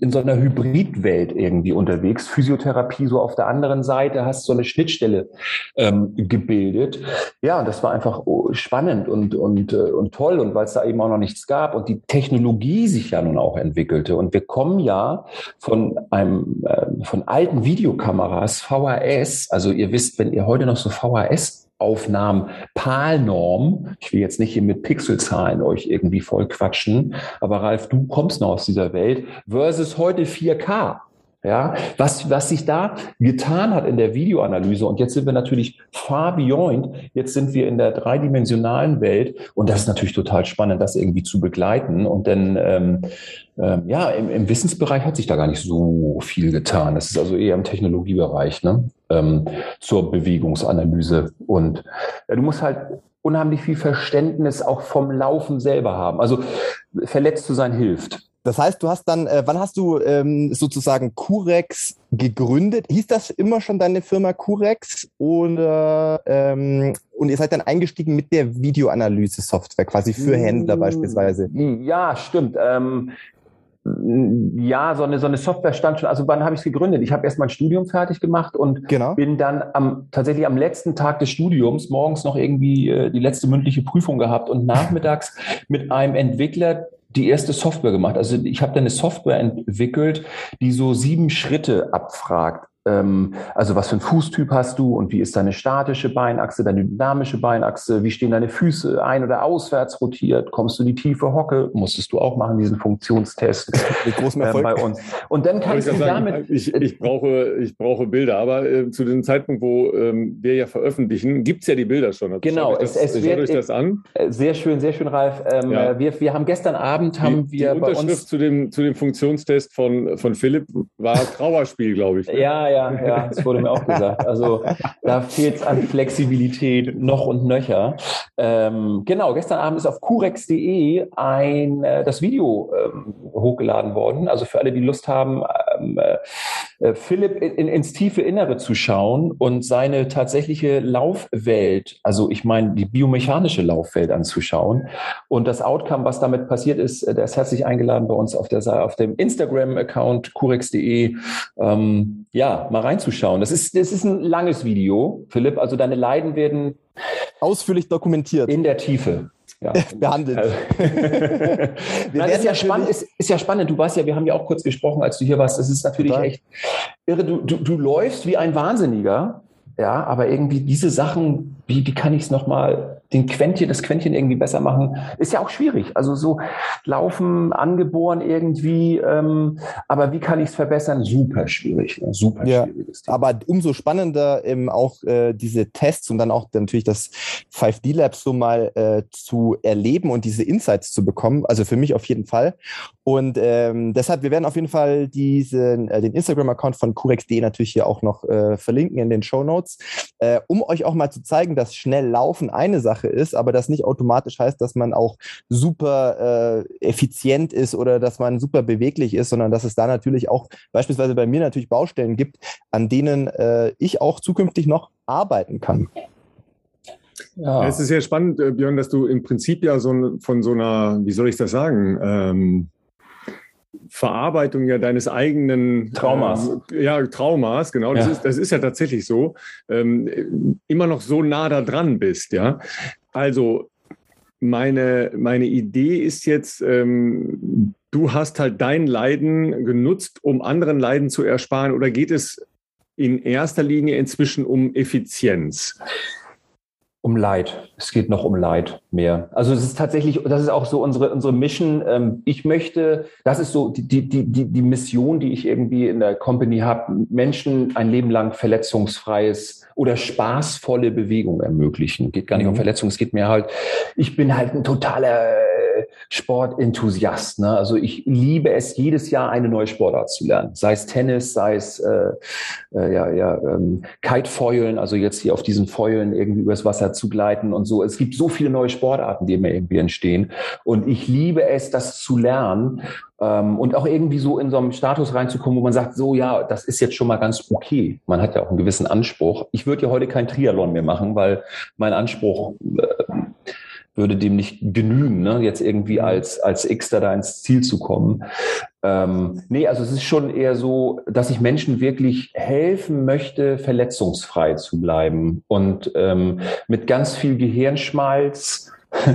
S3: in so einer Hybridwelt irgendwie unterwegs. Physiotherapie so auf der anderen Seite, hast so eine Schnittstelle ähm, gebildet. Ja, und das war einfach oh, spannend und, und, äh, und toll. Und weil es da eben auch noch nichts gab und die Technologie sich ja nun auch entwickelte. Und wir kommen ja von einem, äh, von alten Videokameras, VHS. Also ihr wisst, wenn ihr heute noch so VHS Aufnahmen PAL-Norm. Ich will jetzt nicht hier mit Pixelzahlen euch irgendwie voll quatschen, aber Ralf, du kommst noch aus dieser Welt versus heute 4K. Ja, was, was sich da getan hat in der Videoanalyse und jetzt sind wir natürlich far beyond. Jetzt sind wir in der dreidimensionalen Welt und das ist natürlich total spannend, das irgendwie zu begleiten. Und dann, ähm, ähm, ja, im, im Wissensbereich hat sich da gar nicht so viel getan. Das ist also eher im Technologiebereich, ne? Ähm, zur Bewegungsanalyse. Und ja, du musst halt unheimlich viel Verständnis auch vom Laufen selber haben. Also verletzt zu sein hilft.
S2: Das heißt, du hast dann, äh, wann hast du ähm, sozusagen Curex gegründet? Hieß das immer schon deine Firma Curex oder ähm, und ihr seid dann eingestiegen mit der Videoanalyse-Software quasi für Händler beispielsweise?
S3: Ja, stimmt. Ähm, ja, so eine, so eine Software stand schon. Also wann habe ich es gegründet? Ich habe erst mein Studium fertig gemacht und genau. bin dann am, tatsächlich am letzten Tag des Studiums morgens noch irgendwie äh, die letzte mündliche Prüfung gehabt und nachmittags mit einem Entwickler die erste Software gemacht. Also ich habe da eine Software entwickelt, die so sieben Schritte abfragt. Ähm, also was für ein Fußtyp hast du und wie ist deine statische Beinachse, deine dynamische Beinachse, wie stehen deine Füße ein- oder auswärts rotiert, kommst du in die tiefe Hocke, musstest du auch machen, diesen Funktionstest
S2: Mit großem Erfolg.
S3: Äh, bei uns. Und dann kannst
S1: ich du sagen, damit... Ich, ich, brauche, ich brauche Bilder, aber äh, zu dem Zeitpunkt, wo ähm, wir ja veröffentlichen, gibt's ja die Bilder schon.
S3: Also genau,
S1: es,
S3: das,
S1: es wird, euch das an.
S3: Äh, sehr schön, sehr schön, Ralf. Ähm, ja. wir, wir haben gestern Abend, haben
S1: die,
S3: wir
S1: die Unterschrift zu dem, zu dem Funktionstest von, von Philipp war Trauerspiel, glaube ich.
S3: Ne? Ja, ja ja, ja, das wurde mir auch gesagt. Also da fehlt es an Flexibilität noch und nöcher. Ähm, genau, gestern Abend ist auf kurex.de äh, das Video ähm, hochgeladen worden. Also für alle, die Lust haben, ähm, äh, Philipp in, ins tiefe Innere zu schauen und seine tatsächliche Laufwelt, also ich meine die biomechanische Laufwelt anzuschauen. Und das Outcome, was damit passiert ist, der ist herzlich eingeladen bei uns auf, der, auf dem Instagram-Account kurex.de, ähm, ja, mal reinzuschauen. Das ist, das ist ein langes Video, Philipp. Also deine Leiden werden
S2: ausführlich dokumentiert.
S3: In der Tiefe.
S2: Ja, behandelt. Also,
S3: Nein, ist ja spannend, ist, ist, ja spannend. Du weißt ja, wir haben ja auch kurz gesprochen, als du hier warst. Das ist natürlich Total. echt irre. Du, du, du läufst wie ein Wahnsinniger. Ja, aber irgendwie diese Sachen, wie, wie kann ich es nochmal den Quäntchen, das Quäntchen irgendwie besser machen, ist ja auch schwierig. Also so laufen, angeboren irgendwie, ähm, aber wie kann ich es verbessern? Super schwierig, ne? super
S2: ja, schwieriges Thema. Aber umso spannender eben auch äh, diese Tests und dann auch natürlich das 5D Lab so mal äh, zu erleben und diese Insights zu bekommen. Also für mich auf jeden Fall. Und ähm, deshalb, wir werden auf jeden Fall diesen, äh, den Instagram-Account von Curex.de natürlich hier auch noch äh, verlinken in den Show Notes, äh, um euch auch mal zu zeigen, dass schnell Laufen eine Sache Sache ist, aber das nicht automatisch heißt, dass man auch super äh, effizient ist oder dass man super beweglich ist, sondern dass es da natürlich auch beispielsweise bei mir natürlich Baustellen gibt, an denen äh, ich auch zukünftig noch arbeiten kann.
S1: Ja. Es ist sehr spannend, äh, Björn, dass du im Prinzip ja so von so einer, wie soll ich das sagen, ähm, Verarbeitung ja deines eigenen
S3: Traumas.
S1: Ähm, ja, Traumas, genau. Das, ja. Ist, das ist ja tatsächlich so. Ähm, immer noch so nah da dran bist, ja. Also, meine, meine Idee ist jetzt, ähm, du hast halt dein Leiden genutzt, um anderen Leiden zu ersparen, oder geht es in erster Linie inzwischen um Effizienz?
S3: Um Leid. Es geht noch um Leid mehr. Also es ist tatsächlich, das ist auch so unsere, unsere Mission. Ähm, ich möchte, das ist so die, die, die, die Mission, die ich irgendwie in der Company habe, Menschen ein Leben lang verletzungsfreies oder spaßvolle Bewegung ermöglichen. Geht gar nicht mhm. um Verletzung, es geht mir halt, ich bin halt ein totaler Sportenthusiast. Ne? Also ich liebe es, jedes Jahr eine neue Sportart zu lernen. Sei es Tennis, sei es äh, äh, ja, ja, ähm, Kitefeulen, also jetzt hier auf diesen Feulen irgendwie übers Wasser zu gleiten und so. Es gibt so viele neue Sportarten, die immer irgendwie entstehen. Und ich liebe es, das zu lernen ähm, und auch irgendwie so in so einem Status reinzukommen, wo man sagt, so ja, das ist jetzt schon mal ganz okay. Man hat ja auch einen gewissen Anspruch. Ich würde ja heute kein Triathlon mehr machen, weil mein Anspruch äh, würde dem nicht genügen, ne? jetzt irgendwie mhm. als, als X da ins Ziel zu kommen. Ähm, nee, also es ist schon eher so, dass ich Menschen wirklich helfen möchte, verletzungsfrei zu bleiben und ähm, mit ganz viel Gehirnschmalz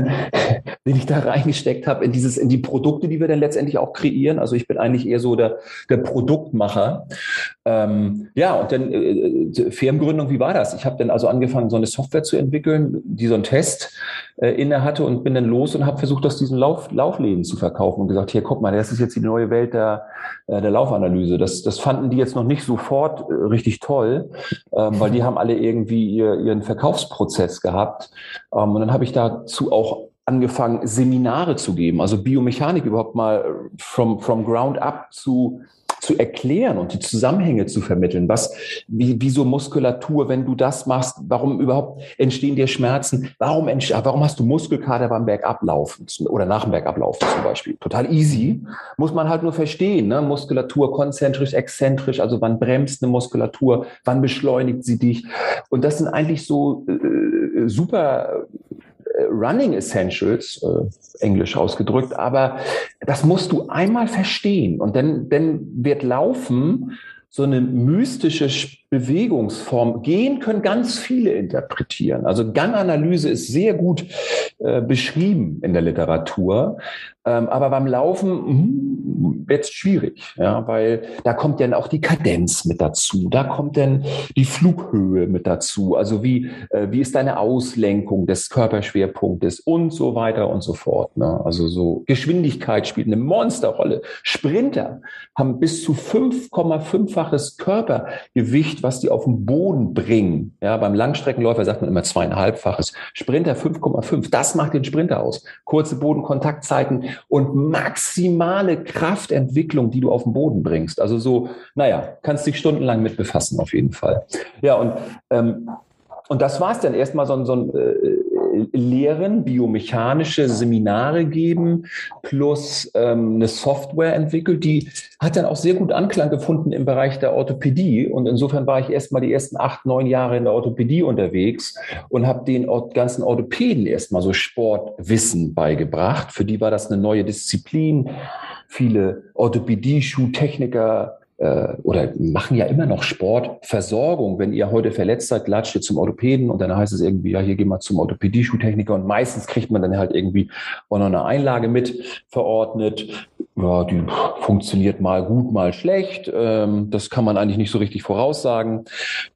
S3: den ich da reingesteckt habe in dieses, in die Produkte, die wir dann letztendlich auch kreieren. Also ich bin eigentlich eher so der, der Produktmacher. Ähm, ja, und dann äh, äh Firmengründung, wie war das? Ich habe dann also angefangen, so eine Software zu entwickeln, die so einen Test äh, inne hatte und bin dann los und habe versucht, aus diesen Lauf, Laufläden zu verkaufen und gesagt, hier, guck mal, das ist jetzt die neue Welt der, äh, der Laufanalyse. Das, das fanden die jetzt noch nicht sofort äh, richtig toll, ähm, weil die haben alle irgendwie ihr, ihren Verkaufsprozess gehabt. Ähm, und dann habe ich dazu auch angefangen, Seminare zu geben, also Biomechanik überhaupt mal from, from ground up zu zu erklären und die Zusammenhänge zu vermitteln. Was, wie, wieso Muskulatur, wenn du das machst, warum überhaupt entstehen dir Schmerzen? Warum, warum hast du Muskelkater beim Bergablaufen oder nach dem Bergablaufen zum Beispiel? Total easy. Muss man halt nur verstehen. Ne? Muskulatur konzentrisch, exzentrisch, also wann bremst eine Muskulatur, wann beschleunigt sie dich? Und das sind eigentlich so äh, super Running Essentials, äh, englisch ausgedrückt, aber das musst du einmal verstehen. Und dann, dann wird Laufen so eine mystische Bewegungsform. Gehen können ganz viele interpretieren. Also Ganganalyse ist sehr gut äh, beschrieben in der Literatur. Ähm, aber beim Laufen hm, wird es schwierig, ja, weil da kommt dann auch die Kadenz mit dazu, da kommt dann die Flughöhe mit dazu, also wie, äh, wie ist deine Auslenkung des Körperschwerpunktes und so weiter und so fort. Ne? Also so Geschwindigkeit spielt eine Monsterrolle. Sprinter haben bis zu 5,5-faches Körpergewicht Was die auf den Boden bringen, ja, beim Langstreckenläufer sagt man immer zweieinhalbfaches, Sprinter 5,5, das macht den Sprinter aus. Kurze Bodenkontaktzeiten und maximale Kraftentwicklung, die du auf den Boden bringst. Also so, naja, kannst dich stundenlang mit befassen auf jeden Fall. Ja, und ähm, und das war es dann erstmal so, so ein äh, Lehren, biomechanische Seminare geben, plus ähm, eine Software entwickelt, die hat dann auch sehr gut Anklang gefunden im Bereich der Orthopädie. Und insofern war ich erstmal die ersten acht, neun Jahre in der Orthopädie unterwegs und habe den ganzen Orthopäden erstmal so Sportwissen beigebracht. Für die war das eine neue Disziplin. Viele Orthopädie-Schuhtechniker äh, oder machen ja immer noch Sport, Versorgung. Wenn ihr heute verletzt seid, latscht ihr zum Orthopäden und dann heißt es irgendwie, ja, hier gehen wir zum Orthopädie-Schuhtechniker und meistens kriegt man dann halt irgendwie auch noch eine Einlage mit verordnet. Ja, die funktioniert mal gut, mal schlecht. Ähm, das kann man eigentlich nicht so richtig voraussagen.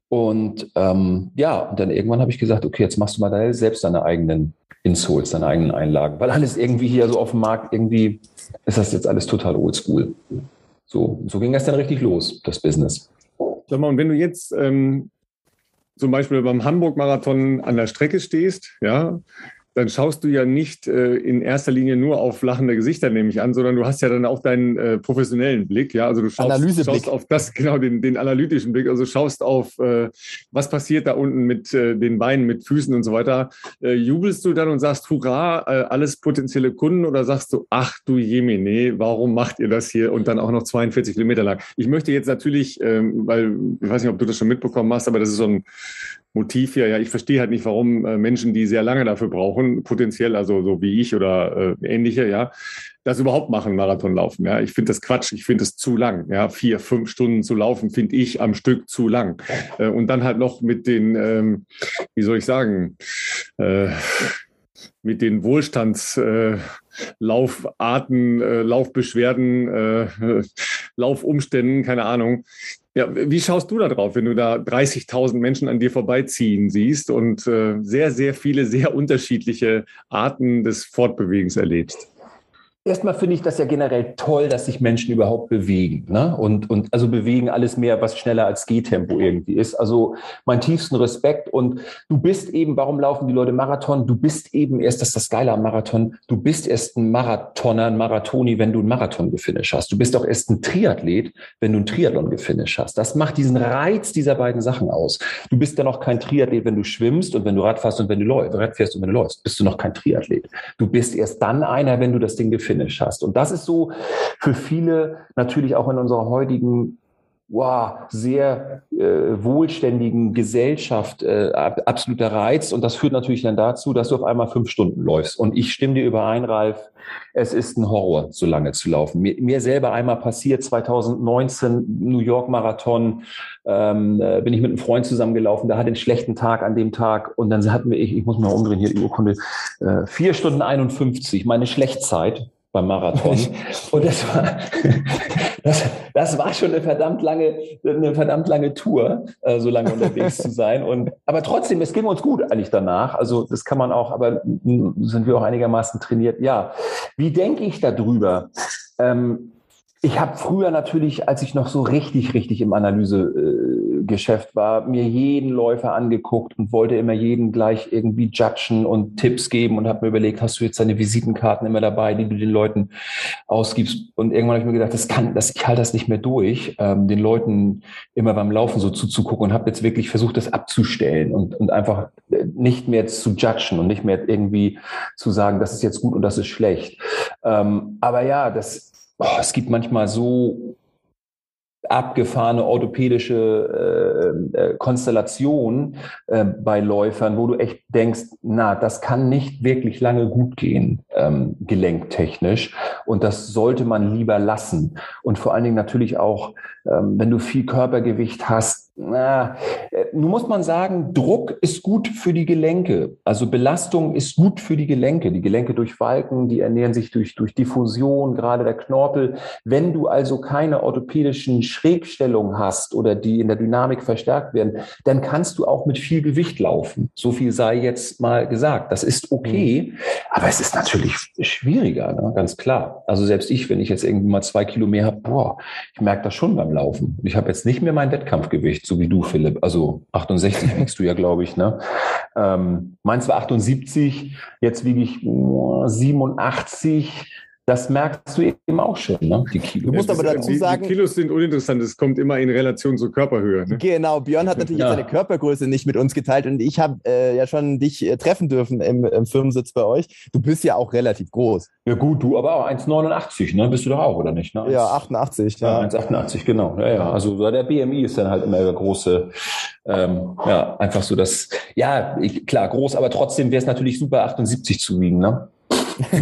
S3: Und ähm, ja, und dann irgendwann habe ich gesagt, okay, jetzt machst du mal selbst deine eigenen Insoles, deine eigenen Einlagen, weil alles irgendwie hier so auf dem Markt irgendwie ist das jetzt alles total oldschool. So, so ging das dann richtig los, das Business.
S1: Sag mal, und wenn du jetzt ähm, zum Beispiel beim Hamburg-Marathon an der Strecke stehst, ja, dann schaust du ja nicht äh, in erster Linie nur auf lachende Gesichter, nehme ich an, sondern du hast ja dann auch deinen äh, professionellen Blick. Ja, also du schaust, schaust, auf das, genau, den, den analytischen Blick. Also schaust auf, äh, was passiert da unten mit äh, den Beinen, mit Füßen und so weiter. Äh, jubelst du dann und sagst, hurra, äh, alles potenzielle Kunden oder sagst du, ach du Jemine, warum macht ihr das hier und dann auch noch 42 Kilometer lang? Ich möchte jetzt natürlich, ähm, weil ich weiß nicht, ob du das schon mitbekommen hast, aber das ist so ein Motiv hier. Ja, ich verstehe halt nicht, warum äh, Menschen, die sehr lange dafür brauchen, potenziell, also so wie ich oder äh, ähnliche, ja, das überhaupt machen, Marathon laufen. Ja, ich finde das Quatsch. Ich finde es zu lang. Ja, vier, fünf Stunden zu laufen, finde ich am Stück zu lang. Äh, und dann halt noch mit den, ähm, wie soll ich sagen, äh, mit den Wohlstandslaufarten, äh, Laufbeschwerden, Laufumständen, keine Ahnung. Ja, wie schaust du da drauf, wenn du da 30.000 Menschen an dir vorbeiziehen siehst und äh, sehr, sehr viele, sehr unterschiedliche Arten des Fortbewegens erlebst?
S3: Erstmal finde ich das ja generell toll, dass sich Menschen überhaupt bewegen. Ne? Und, und also bewegen alles mehr, was schneller als Gehtempo irgendwie ist. Also mein tiefsten Respekt. Und du bist eben, warum laufen die Leute Marathon? Du bist eben erst, das ist das Geile am Marathon, du bist erst ein Marathoner, ein Marathoni, wenn du einen Marathon gefinisht hast. Du bist auch erst ein Triathlet, wenn du einen Triathlon gefinisht hast. Das macht diesen Reiz dieser beiden Sachen aus. Du bist dann auch kein Triathlet, wenn du schwimmst und wenn du Rad fährst und wenn du läufst, Rad fährst und wenn du läufst. Bist du noch kein Triathlet. Du bist erst dann einer, wenn du das Ding gefindest Finish hast. Und das ist so für viele natürlich auch in unserer heutigen wow, sehr äh, wohlständigen Gesellschaft äh, absoluter Reiz. Und das führt natürlich dann dazu, dass du auf einmal fünf Stunden läufst. Und ich stimme dir überein, Ralf, es ist ein Horror, so lange zu laufen. Mir, mir selber einmal passiert, 2019 New York Marathon, ähm, äh, bin ich mit einem Freund zusammengelaufen, der hat einen schlechten Tag an dem Tag und dann hatten wir, ich, ich muss mal umdrehen hier die Urkunde, äh, vier Stunden 51, meine Schlechtzeit beim Marathon. Und das war, das, das war schon eine verdammt lange, eine verdammt lange Tour, äh, so lange unterwegs zu sein. Und, aber trotzdem, es ging uns gut eigentlich danach. Also das kann man auch, aber sind wir auch einigermaßen trainiert. Ja, wie denke ich darüber? Ähm, ich habe früher natürlich, als ich noch so richtig, richtig im Analysegeschäft äh, war, mir jeden Läufer angeguckt und wollte immer jeden gleich irgendwie judgen und Tipps geben und habe mir überlegt, hast du jetzt deine Visitenkarten immer dabei, die du den Leuten ausgibst? Und irgendwann habe ich mir gedacht, das kann, das, ich halte das nicht mehr durch, ähm, den Leuten immer beim Laufen so zuzugucken und habe jetzt wirklich versucht, das abzustellen und, und einfach äh, nicht mehr zu judgen und nicht mehr irgendwie zu sagen, das ist jetzt gut und das ist schlecht. Ähm, aber ja, das oh, es gibt manchmal so abgefahrene orthopädische äh, äh, Konstellation äh, bei Läufern, wo du echt denkst, na, das kann nicht wirklich lange gut gehen, ähm, gelenktechnisch. Und das sollte man lieber lassen. Und vor allen Dingen natürlich auch, ähm, wenn du viel Körpergewicht hast, na, äh, nun muss man sagen, Druck ist gut für die Gelenke. Also Belastung ist gut für die Gelenke. Die Gelenke durchwalken, die ernähren sich durch, durch Diffusion, gerade der Knorpel. Wenn du also keine orthopädischen Schrägstellungen hast oder die in der Dynamik verstärkt werden, dann kannst du auch mit viel Gewicht laufen. So viel sei jetzt mal gesagt. Das ist okay, mhm. aber es ist natürlich schwieriger, ne? ganz klar. Also selbst ich, wenn ich jetzt irgendwie mal zwei Kilo mehr habe, boah, ich merke das schon beim Laufen. Ich habe jetzt nicht mehr mein Wettkampfgewicht 68, so wie du, Philipp. Also 68 wiegst du ja, glaube ich, ne? Ähm, meins war 78, jetzt wiege ich 87 das merkst du eben auch schon, ne?
S2: die Kilos. Du musst aber dazu sagen.
S1: Die Kilos sind uninteressant, es kommt immer in Relation zur Körperhöhe.
S2: Ne? Genau, Björn hat natürlich ja. seine Körpergröße nicht mit uns geteilt und ich habe äh, ja schon dich äh, treffen dürfen im, im, Firmensitz bei euch. Du bist ja auch relativ groß.
S3: Ja, gut, du aber auch 1,89, ne? Bist du doch auch, oder nicht? Ne?
S2: Ja, 88, ja.
S3: ja 1,88, genau. Ja, ja. Also der BMI ist dann halt immer der große, ähm, ja, einfach so das, ja, klar, groß, aber trotzdem wäre es natürlich super, 78 zu wiegen, ne?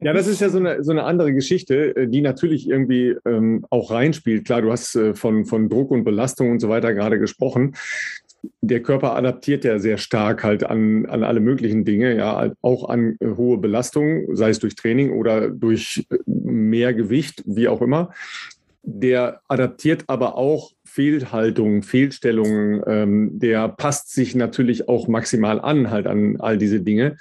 S1: ja, das ist ja so eine, so eine andere Geschichte, äh, die natürlich irgendwie ähm, auch reinspielt. Klar, du hast äh, von, von Druck und Belastung und so weiter gerade gesprochen. Der Körper adaptiert ja sehr stark halt an, an alle möglichen Dinge, ja, auch an äh, hohe Belastung, sei es durch Training oder durch äh, mehr Gewicht, wie auch immer. Der adaptiert aber auch Fehlhaltungen, Fehlstellungen, ähm, der passt sich natürlich auch maximal an, halt an all diese Dinge.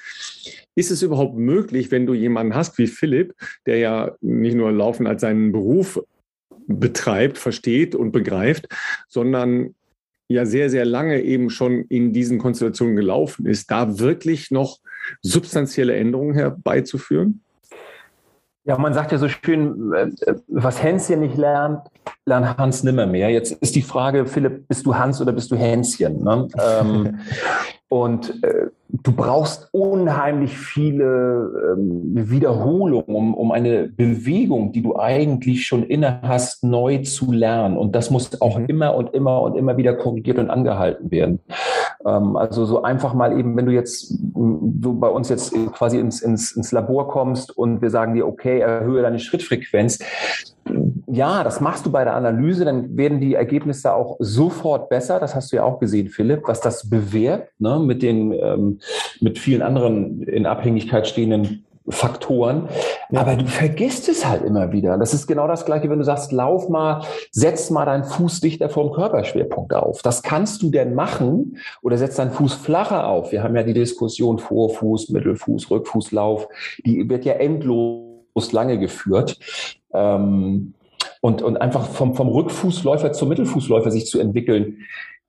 S1: Ist es überhaupt möglich, wenn du jemanden hast wie Philipp, der ja nicht nur Laufen als seinen Beruf betreibt, versteht und begreift, sondern ja sehr, sehr lange eben schon in diesen Konstellationen gelaufen ist, da wirklich noch substanzielle Änderungen herbeizuführen?
S3: Ja, man sagt ja so schön, äh, was Hänschen nicht lernt, lernt Hans nimmer mehr. Jetzt ist die Frage, Philipp, bist du Hans oder bist du Hänschen? Ne? ähm, und äh, du brauchst unheimlich viele ähm, Wiederholungen, um, um eine Bewegung, die du eigentlich schon inne hast, neu zu lernen. Und das muss auch mhm. immer und immer und immer wieder korrigiert und angehalten werden. Ähm, also so einfach mal eben, wenn du jetzt du bei uns jetzt quasi ins, ins, ins Labor kommst und wir sagen dir, okay, erhöhe deine Schrittfrequenz, ja, das machst du bei der Analyse, dann werden die Ergebnisse auch sofort besser. Das hast du ja auch gesehen, Philipp, was das bewirkt ne, mit den ähm, mit vielen anderen in Abhängigkeit stehenden Faktoren. Aber du vergisst es halt immer wieder. Das ist genau das Gleiche, wenn du sagst, lauf mal, setz mal deinen Fuß dichter vom Körperschwerpunkt auf. Das kannst du denn machen oder setz deinen Fuß flacher auf. Wir haben ja die Diskussion Vorfuß, Mittelfuß, Rückfußlauf. Die wird ja endlos lange geführt. Ähm, und, und einfach vom, vom Rückfußläufer zum Mittelfußläufer sich zu entwickeln,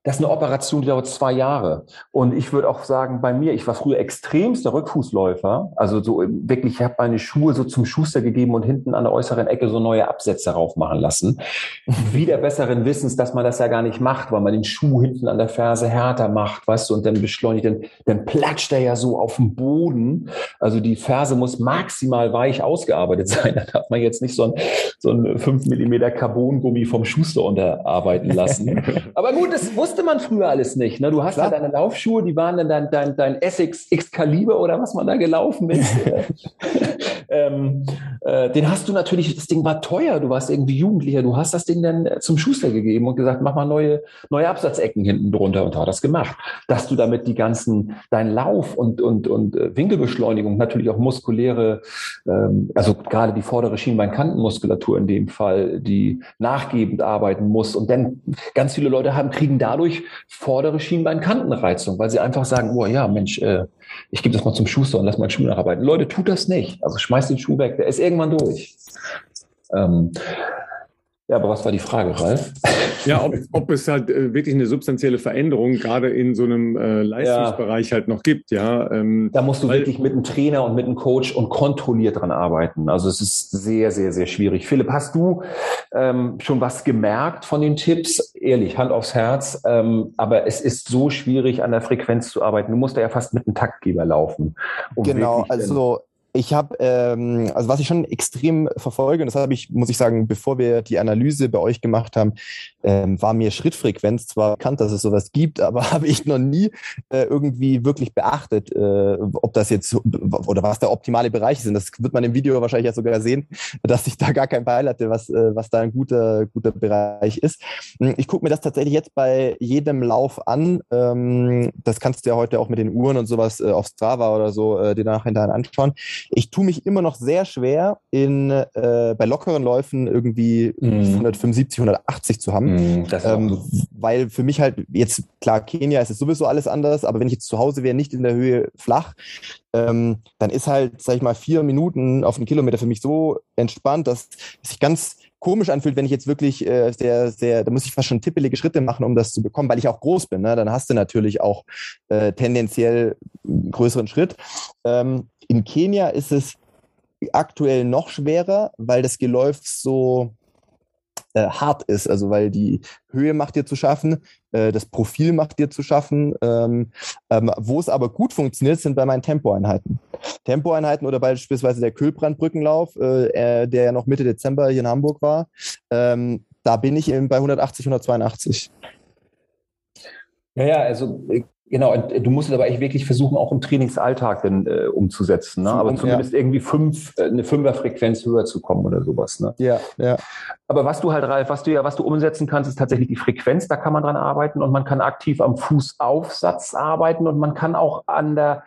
S3: das ist eine Operation, die dauert zwei Jahre. Und ich würde auch sagen, bei mir, ich war früher extremster Rückfußläufer. Also so wirklich, ich habe meine Schuhe so zum Schuster gegeben und hinten an der äußeren Ecke so neue Absätze raufmachen lassen. Wieder besseren Wissens, dass man das ja gar nicht macht, weil man den Schuh hinten an der Ferse härter macht, weißt du, und dann beschleunigt, dann, dann platscht er ja so auf dem Boden. Also die Ferse muss maximal weich ausgearbeitet sein. Da darf man jetzt nicht so ein, so ein 5 Millimeter Carbongummi vom Schuster unterarbeiten lassen. Aber gut, das wusste wusste man früher alles nicht. Ne? Du hast Klar. ja deine Laufschuhe, die waren dann dein, dein, dein Essex X-Kaliber oder was man da gelaufen ist. ähm, äh, den hast du natürlich, das Ding war teuer, du warst irgendwie Jugendlicher, du hast das Ding dann zum Schuster gegeben und gesagt, mach mal neue, neue Absatzecken hinten drunter und hat das gemacht. Dass du damit die ganzen, dein Lauf und, und, und äh, Winkelbeschleunigung, natürlich auch muskuläre, ähm, also gerade die vordere Schienbeinkantenmuskulatur in dem Fall, die nachgebend arbeiten muss und dann ganz viele Leute haben, kriegen dadurch dadurch vordere Schienbeinkantenreizung, weil sie einfach sagen, oh ja, Mensch, äh, ich gebe das mal zum Schuster und lass meinen Schuh nacharbeiten. Leute, tut das nicht. Also schmeißt den Schuh weg, der ist irgendwann durch. Ähm, ja, aber was war die Frage, Ralf?
S1: Ja, ob, ob es halt äh, wirklich eine substanzielle Veränderung gerade in so einem äh, Leistungsbereich ja. halt noch gibt, ja.
S3: Ähm, da musst du weil, wirklich mit einem Trainer und mit einem Coach und kontrolliert dran arbeiten. Also es ist sehr, sehr, sehr schwierig. Philipp, hast du ähm, schon was gemerkt von den Tipps? Ehrlich, Hand aufs Herz. Ähm, aber es ist so schwierig, an der Frequenz zu arbeiten. Du musst da ja fast mit einem Taktgeber laufen.
S2: Um genau, also ich habe, ähm, also was ich schon extrem verfolge, und das habe ich, muss ich sagen, bevor wir die Analyse bei euch gemacht haben, ähm, war mir Schrittfrequenz zwar bekannt, dass es sowas gibt, aber habe ich noch nie äh, irgendwie wirklich beachtet, äh, ob das jetzt oder was der optimale Bereich ist. Und das wird man im Video wahrscheinlich ja sogar sehen, dass ich da gar kein Beil hatte, was, äh, was da ein guter, guter Bereich ist. Ich gucke mir das tatsächlich jetzt bei jedem Lauf an. Ähm, das kannst du ja heute auch mit den Uhren und sowas äh, auf Strava oder so äh, dir nachher anschauen ich tue mich immer noch sehr schwer, in, äh, bei lockeren Läufen irgendwie mm. 175, 180 zu haben. Mm, ähm, weil für mich halt jetzt, klar, Kenia ist es sowieso alles anders, aber wenn ich jetzt zu Hause wäre, nicht in der Höhe flach, ähm, dann ist halt, sag ich mal, vier Minuten auf einen Kilometer für mich so entspannt, dass ich ganz komisch anfühlt, wenn ich jetzt wirklich äh, sehr, sehr, da muss ich fast schon tippelige Schritte machen, um das zu bekommen, weil ich auch groß bin. Ne? Dann hast du natürlich auch äh, tendenziell einen größeren Schritt. Ähm, in Kenia ist es aktuell noch schwerer, weil das Geläuf so äh, hart ist, also weil die Höhe macht dir zu schaffen, äh, das Profil macht dir zu schaffen. Ähm, ähm, wo es aber gut funktioniert, sind bei meinen Tempoeinheiten. Tempoeinheiten oder beispielsweise der Kühlbrandbrückenlauf, äh, der ja noch Mitte Dezember hier in Hamburg war. Ähm, da bin ich eben bei 180, 182.
S3: Ja, ja, also äh, Genau, und äh, du musst es aber echt wirklich versuchen, auch im Trainingsalltag dann äh, umzusetzen. Ne? Aber zumindest ja. irgendwie fünf, äh, eine Fünferfrequenz höher zu kommen oder sowas. Ne?
S2: Ja, ja.
S3: Aber was du halt, Ralf, was du ja, was du umsetzen kannst, ist tatsächlich die Frequenz. Da kann man dran arbeiten und man kann aktiv am Fußaufsatz arbeiten und man kann auch an der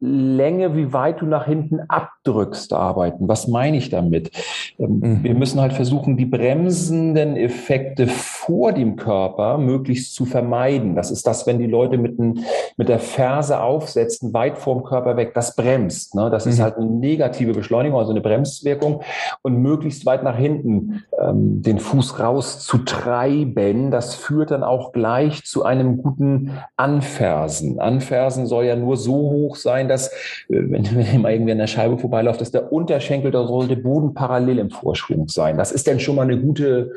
S3: Länge, wie weit du nach hinten abdrückst, arbeiten. Was meine ich damit? Ähm, mhm. Wir müssen halt versuchen, die bremsenden Effekte vor dem Körper möglichst zu vermeiden. Das ist das, wenn die Leute mit, ein, mit der Ferse aufsetzen, weit vorm Körper weg, das bremst. Ne? Das mhm. ist halt eine negative Beschleunigung, also eine Bremswirkung und möglichst weit nach hinten ähm, den Fuß rauszutreiben. Das führt dann auch gleich zu einem guten Anfersen. Anfersen soll ja nur so hoch sein, sein, dass, äh, wenn, wenn mal irgendwie an der Scheibe vorbeiläuft, dass der Unterschenkel, da sollte Boden parallel im Vorschwung sein. Das ist dann schon mal eine gute,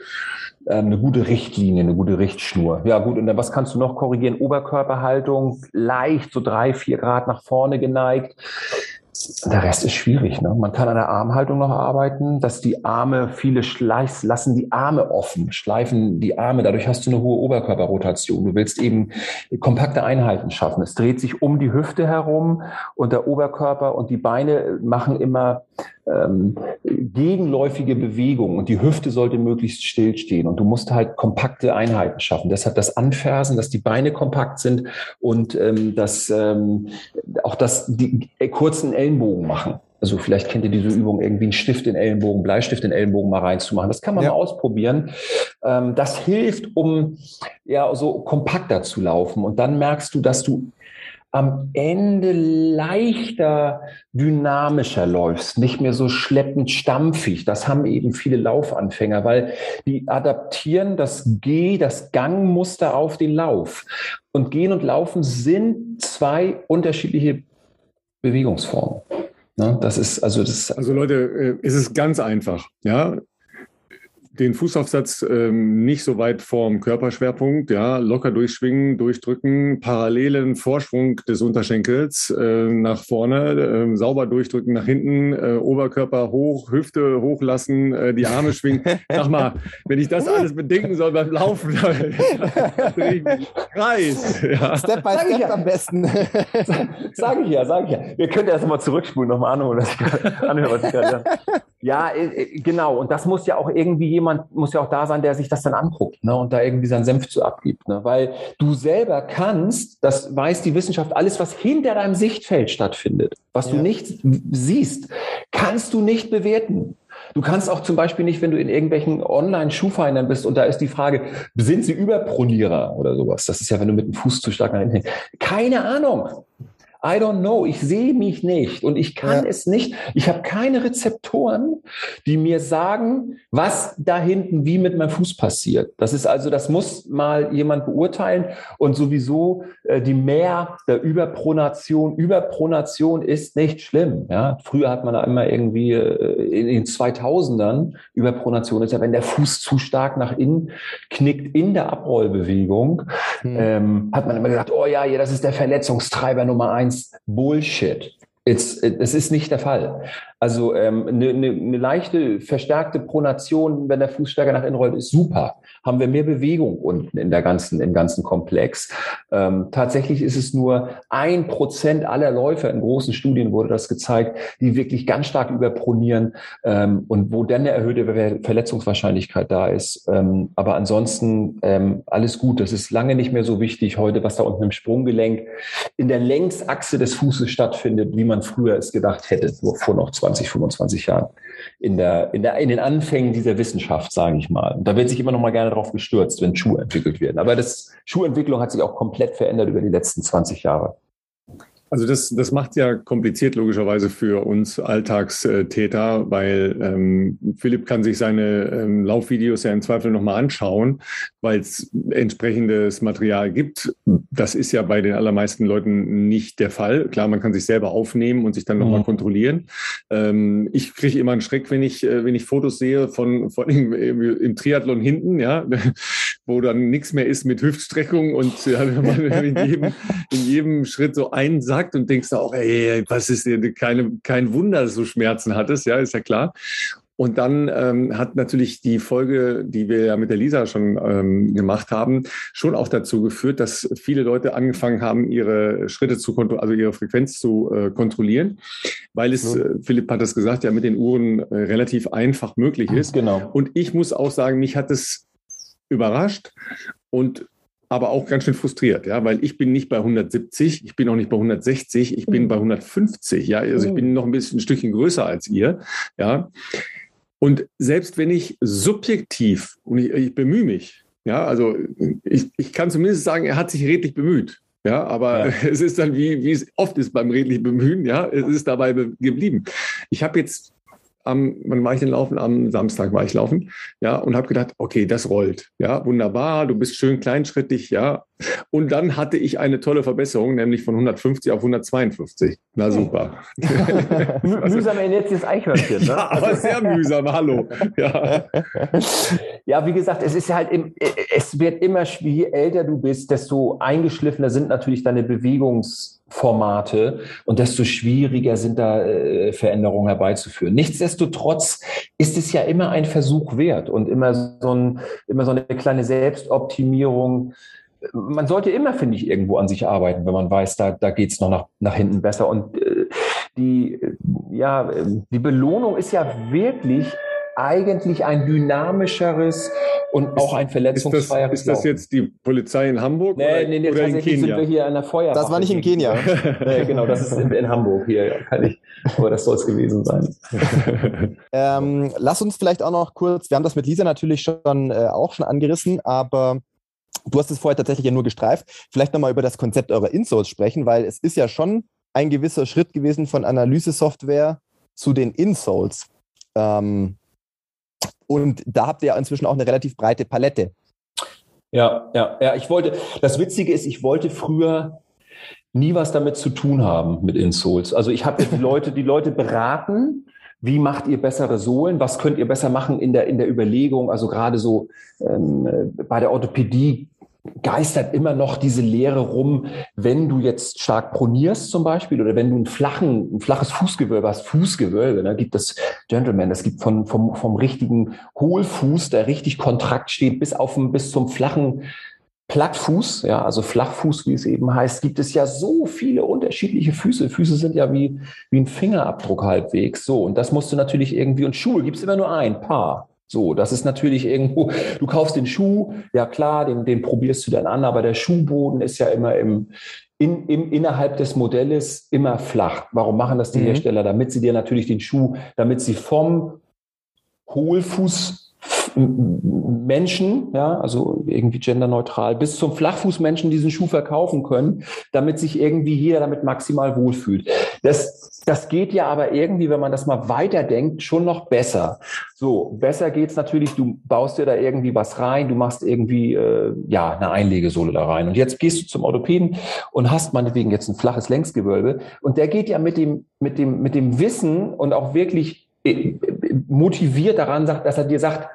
S3: ähm, eine gute Richtlinie, eine gute Richtschnur. Ja gut, und dann was kannst du noch korrigieren? Oberkörperhaltung, leicht so drei, vier Grad nach vorne geneigt. Der Rest ist schwierig. Ne? Man kann an der Armhaltung noch arbeiten, dass die Arme, viele schleif, lassen die Arme offen, schleifen die Arme. Dadurch hast du eine hohe Oberkörperrotation. Du willst eben kompakte Einheiten schaffen. Es dreht sich um die Hüfte herum und der Oberkörper und die Beine machen immer ähm, gegenläufige Bewegungen und die Hüfte sollte möglichst stillstehen und du musst halt kompakte Einheiten schaffen. Deshalb das Anfersen, dass die Beine kompakt sind und ähm, dass ähm, auch das die äh, kurzen Ellenbogen machen. Also vielleicht kennt ihr diese Übung, irgendwie einen Stift in Ellenbogen, Bleistift in Ellenbogen mal reinzumachen. Das kann man ja. mal ausprobieren. Ähm, das hilft, um ja so kompakter zu laufen. Und dann merkst du, dass du am Ende leichter, dynamischer läufst, nicht mehr so schleppend stampfig. Das haben eben viele Laufanfänger, weil die adaptieren das G, das Gangmuster auf den Lauf. Und Gehen und Laufen sind zwei unterschiedliche Bewegungsformen. Ne, das ist also das.
S1: Also Leute, äh, es ist ganz einfach. Ja, den Fußaufsatz ähm, nicht so weit vorm Körperschwerpunkt, ja, locker durchschwingen, durchdrücken, parallelen Vorsprung des Unterschenkels äh, nach vorne, äh, sauber durchdrücken nach hinten, äh, Oberkörper hoch, Hüfte hochlassen, äh, die Arme schwingen. Sag mal, wenn ich das alles bedenken soll beim Laufen, dann Kreis.
S2: Ja. Step by Step ja. am besten.
S3: Sag ich ja, sag ich ja. Wir können erst mal zurückspulen, nochmal anhören, was ich gerade Ja, äh, äh, genau. Und das muss ja auch irgendwie jemand, muss ja auch da sein, der sich das dann anguckt ne, und da irgendwie seinen Senf zu abgibt. Ne? Weil du selber kannst, das weiß die Wissenschaft, alles, was hinter deinem Sichtfeld stattfindet, was ja. du nicht siehst, kannst du nicht bewerten. Du kannst auch zum Beispiel nicht, wenn du in irgendwelchen Online-Schuhfindern bist und da ist die Frage, sind sie Überpronierer oder sowas? Das ist ja, wenn du mit dem Fuß zu stark nach hinten hängst. Keine Ahnung. I don't know, ich sehe mich nicht und ich kann ja. es nicht. Ich habe keine Rezeptoren, die mir sagen, was da hinten wie mit meinem Fuß passiert. Das ist also, das muss mal jemand beurteilen und sowieso äh, die Mehr der Überpronation. Überpronation ist nicht schlimm. Ja, früher hat man da immer irgendwie äh, in den 2000ern Überpronation ist ja, wenn der Fuß zu stark nach innen knickt in der Abrollbewegung, hm. ähm, hat man immer gesagt, oh ja, ja, das ist der Verletzungstreiber Nummer eins Bullshit. Es ist nicht der Fall. Also ähm, eine, eine, eine leichte, verstärkte Pronation, wenn der Fuß stärker nach innen rollt, ist super. Haben wir mehr Bewegung unten in der ganzen, im ganzen Komplex. Ähm, tatsächlich ist es nur ein Prozent aller Läufer in großen Studien wurde das gezeigt, die wirklich ganz stark überpronieren ähm, und wo dann eine erhöhte Verletzungswahrscheinlichkeit da ist. Ähm, aber ansonsten ähm, alles gut. Das ist lange nicht mehr so wichtig heute, was da unten im Sprunggelenk in der Längsachse des Fußes stattfindet, wie man früher es gedacht hätte, vor noch zwei 20, 25 Jahren in, der, in, der, in den Anfängen dieser Wissenschaft, sage ich mal. Und da wird sich immer noch mal gerne darauf gestürzt, wenn Schuhe entwickelt werden. Aber das Schuhentwicklung hat sich auch komplett verändert über die letzten 20 Jahre.
S1: Also das, das macht ja kompliziert logischerweise für uns Alltagstäter, weil ähm, Philipp kann sich seine ähm, Laufvideos ja im Zweifel nochmal anschauen, weil es entsprechendes Material gibt. Das ist ja bei den allermeisten Leuten nicht der Fall. Klar, man kann sich selber aufnehmen und sich dann nochmal mhm. kontrollieren. Ähm, ich kriege immer einen Schreck, wenn ich, äh, wenn ich Fotos sehe von, von im, im Triathlon hinten, ja, wo dann nichts mehr ist mit Hüftstreckung und ja, man in jedem, in jedem Schritt so einen Satz gesagt und denkst auch, ey, was ist dir keine, kein Wunder, dass du Schmerzen hattest, ja, ist ja klar. Und dann ähm, hat natürlich die Folge, die wir ja mit der Lisa schon ähm, gemacht haben, schon auch dazu geführt, dass viele Leute angefangen haben, ihre Schritte zu kontrollieren, also ihre Frequenz zu äh, kontrollieren, weil es, äh, Philipp hat es gesagt, ja mit den Uhren äh, relativ einfach möglich ist.
S3: Genau.
S1: Und ich muss auch sagen, mich hat es überrascht und aber auch ganz schön frustriert, ja, weil ich bin nicht bei 170, ich bin auch nicht bei 160, ich bin mhm. bei 150, ja, also ich bin noch ein bisschen ein Stückchen größer als ihr, ja. Und selbst wenn ich subjektiv, und ich, ich bemühe mich, ja, also ich, ich kann zumindest sagen, er hat sich redlich bemüht. Ja, aber ja. es ist dann, wie, wie es oft ist beim redlich Bemühen, ja, es ist dabei geblieben. Ich habe jetzt am, wann war ich denn laufen? Am Samstag war ich laufen, ja, und habe gedacht, okay, das rollt, ja, wunderbar, du bist schön kleinschrittig, ja. Und dann hatte ich eine tolle Verbesserung, nämlich von 150 auf 152. Na super.
S3: mühsam ernährt sich das Eichhörnchen, ne?
S1: Ja, aber sehr mühsam, hallo. Ja.
S3: ja, wie gesagt, es ist halt, im, es wird immer schwieriger, je älter du bist, desto eingeschliffener sind natürlich deine Bewegungs- Formate und desto schwieriger sind da äh, Veränderungen herbeizuführen. Nichtsdestotrotz ist es ja immer ein Versuch wert und immer so, ein, immer so eine kleine Selbstoptimierung. Man sollte immer, finde ich, irgendwo an sich arbeiten, wenn man weiß, da, da geht es noch nach, nach hinten besser. Und äh, die, ja, die Belohnung ist ja wirklich eigentlich ein dynamischeres und auch ein verletzungsfreieres
S1: Ist das, ist das jetzt die Polizei in Hamburg
S3: nee, oder, nee, nee, oder in Kenia? sind wir hier an der Feuerwache.
S2: Das war nicht in Kenia.
S3: nee, genau, das ist in, in Hamburg hier, ja, kann ich. Aber das soll es gewesen sein.
S2: ähm, lass uns vielleicht auch noch kurz, wir haben das mit Lisa natürlich schon äh, auch schon angerissen, aber du hast es vorher tatsächlich ja nur gestreift. Vielleicht nochmal über das Konzept eurer Insoles sprechen, weil es ist ja schon ein gewisser Schritt gewesen von Analyse-Software zu den Insoles. Ähm, und da habt ihr ja inzwischen auch eine relativ breite Palette.
S3: Ja, ja, ja. Ich wollte, das Witzige ist, ich wollte früher nie was damit zu tun haben mit Insoles. Also ich habe die Leute, die Leute beraten, wie macht ihr bessere Sohlen? Was könnt ihr besser machen in der, in der Überlegung? Also gerade so ähm, bei der Orthopädie geistert immer noch diese Lehre rum, wenn du jetzt stark pronierst zum Beispiel oder wenn du einen flachen, ein flaches Fußgewölbe hast, Fußgewölbe, da ne, gibt es Gentleman, das gibt von, vom, vom richtigen Hohlfuß, der richtig kontrakt steht, bis auf bis zum flachen Plattfuß, ja, also Flachfuß, wie es eben heißt, gibt es ja so viele unterschiedliche Füße. Füße sind ja wie, wie ein Fingerabdruck halbwegs. So, und das musst du natürlich irgendwie, und Schuhe gibt es immer nur ein Paar. So, das ist natürlich irgendwo, du kaufst den Schuh, ja klar, den, den probierst du dann an, aber der Schuhboden ist ja immer im, in, im, innerhalb des Modells immer flach. Warum machen das die mhm. Hersteller? Damit sie dir natürlich den Schuh, damit sie vom Hohlfuß Menschen, ja, also irgendwie genderneutral, bis zum Flachfußmenschen diesen Schuh verkaufen können, damit sich irgendwie jeder damit maximal wohlfühlt. Das, das geht ja aber irgendwie, wenn man das mal weiterdenkt, schon noch besser. So, besser geht's natürlich, du baust dir da irgendwie was rein, du machst irgendwie, äh, ja, eine Einlegesohle da rein. Und jetzt gehst du zum Orthopäden und hast meinetwegen jetzt ein flaches Längsgewölbe. Und der geht ja mit dem, mit dem, mit dem Wissen und auch wirklich äh, motiviert daran sagt, dass er dir sagt,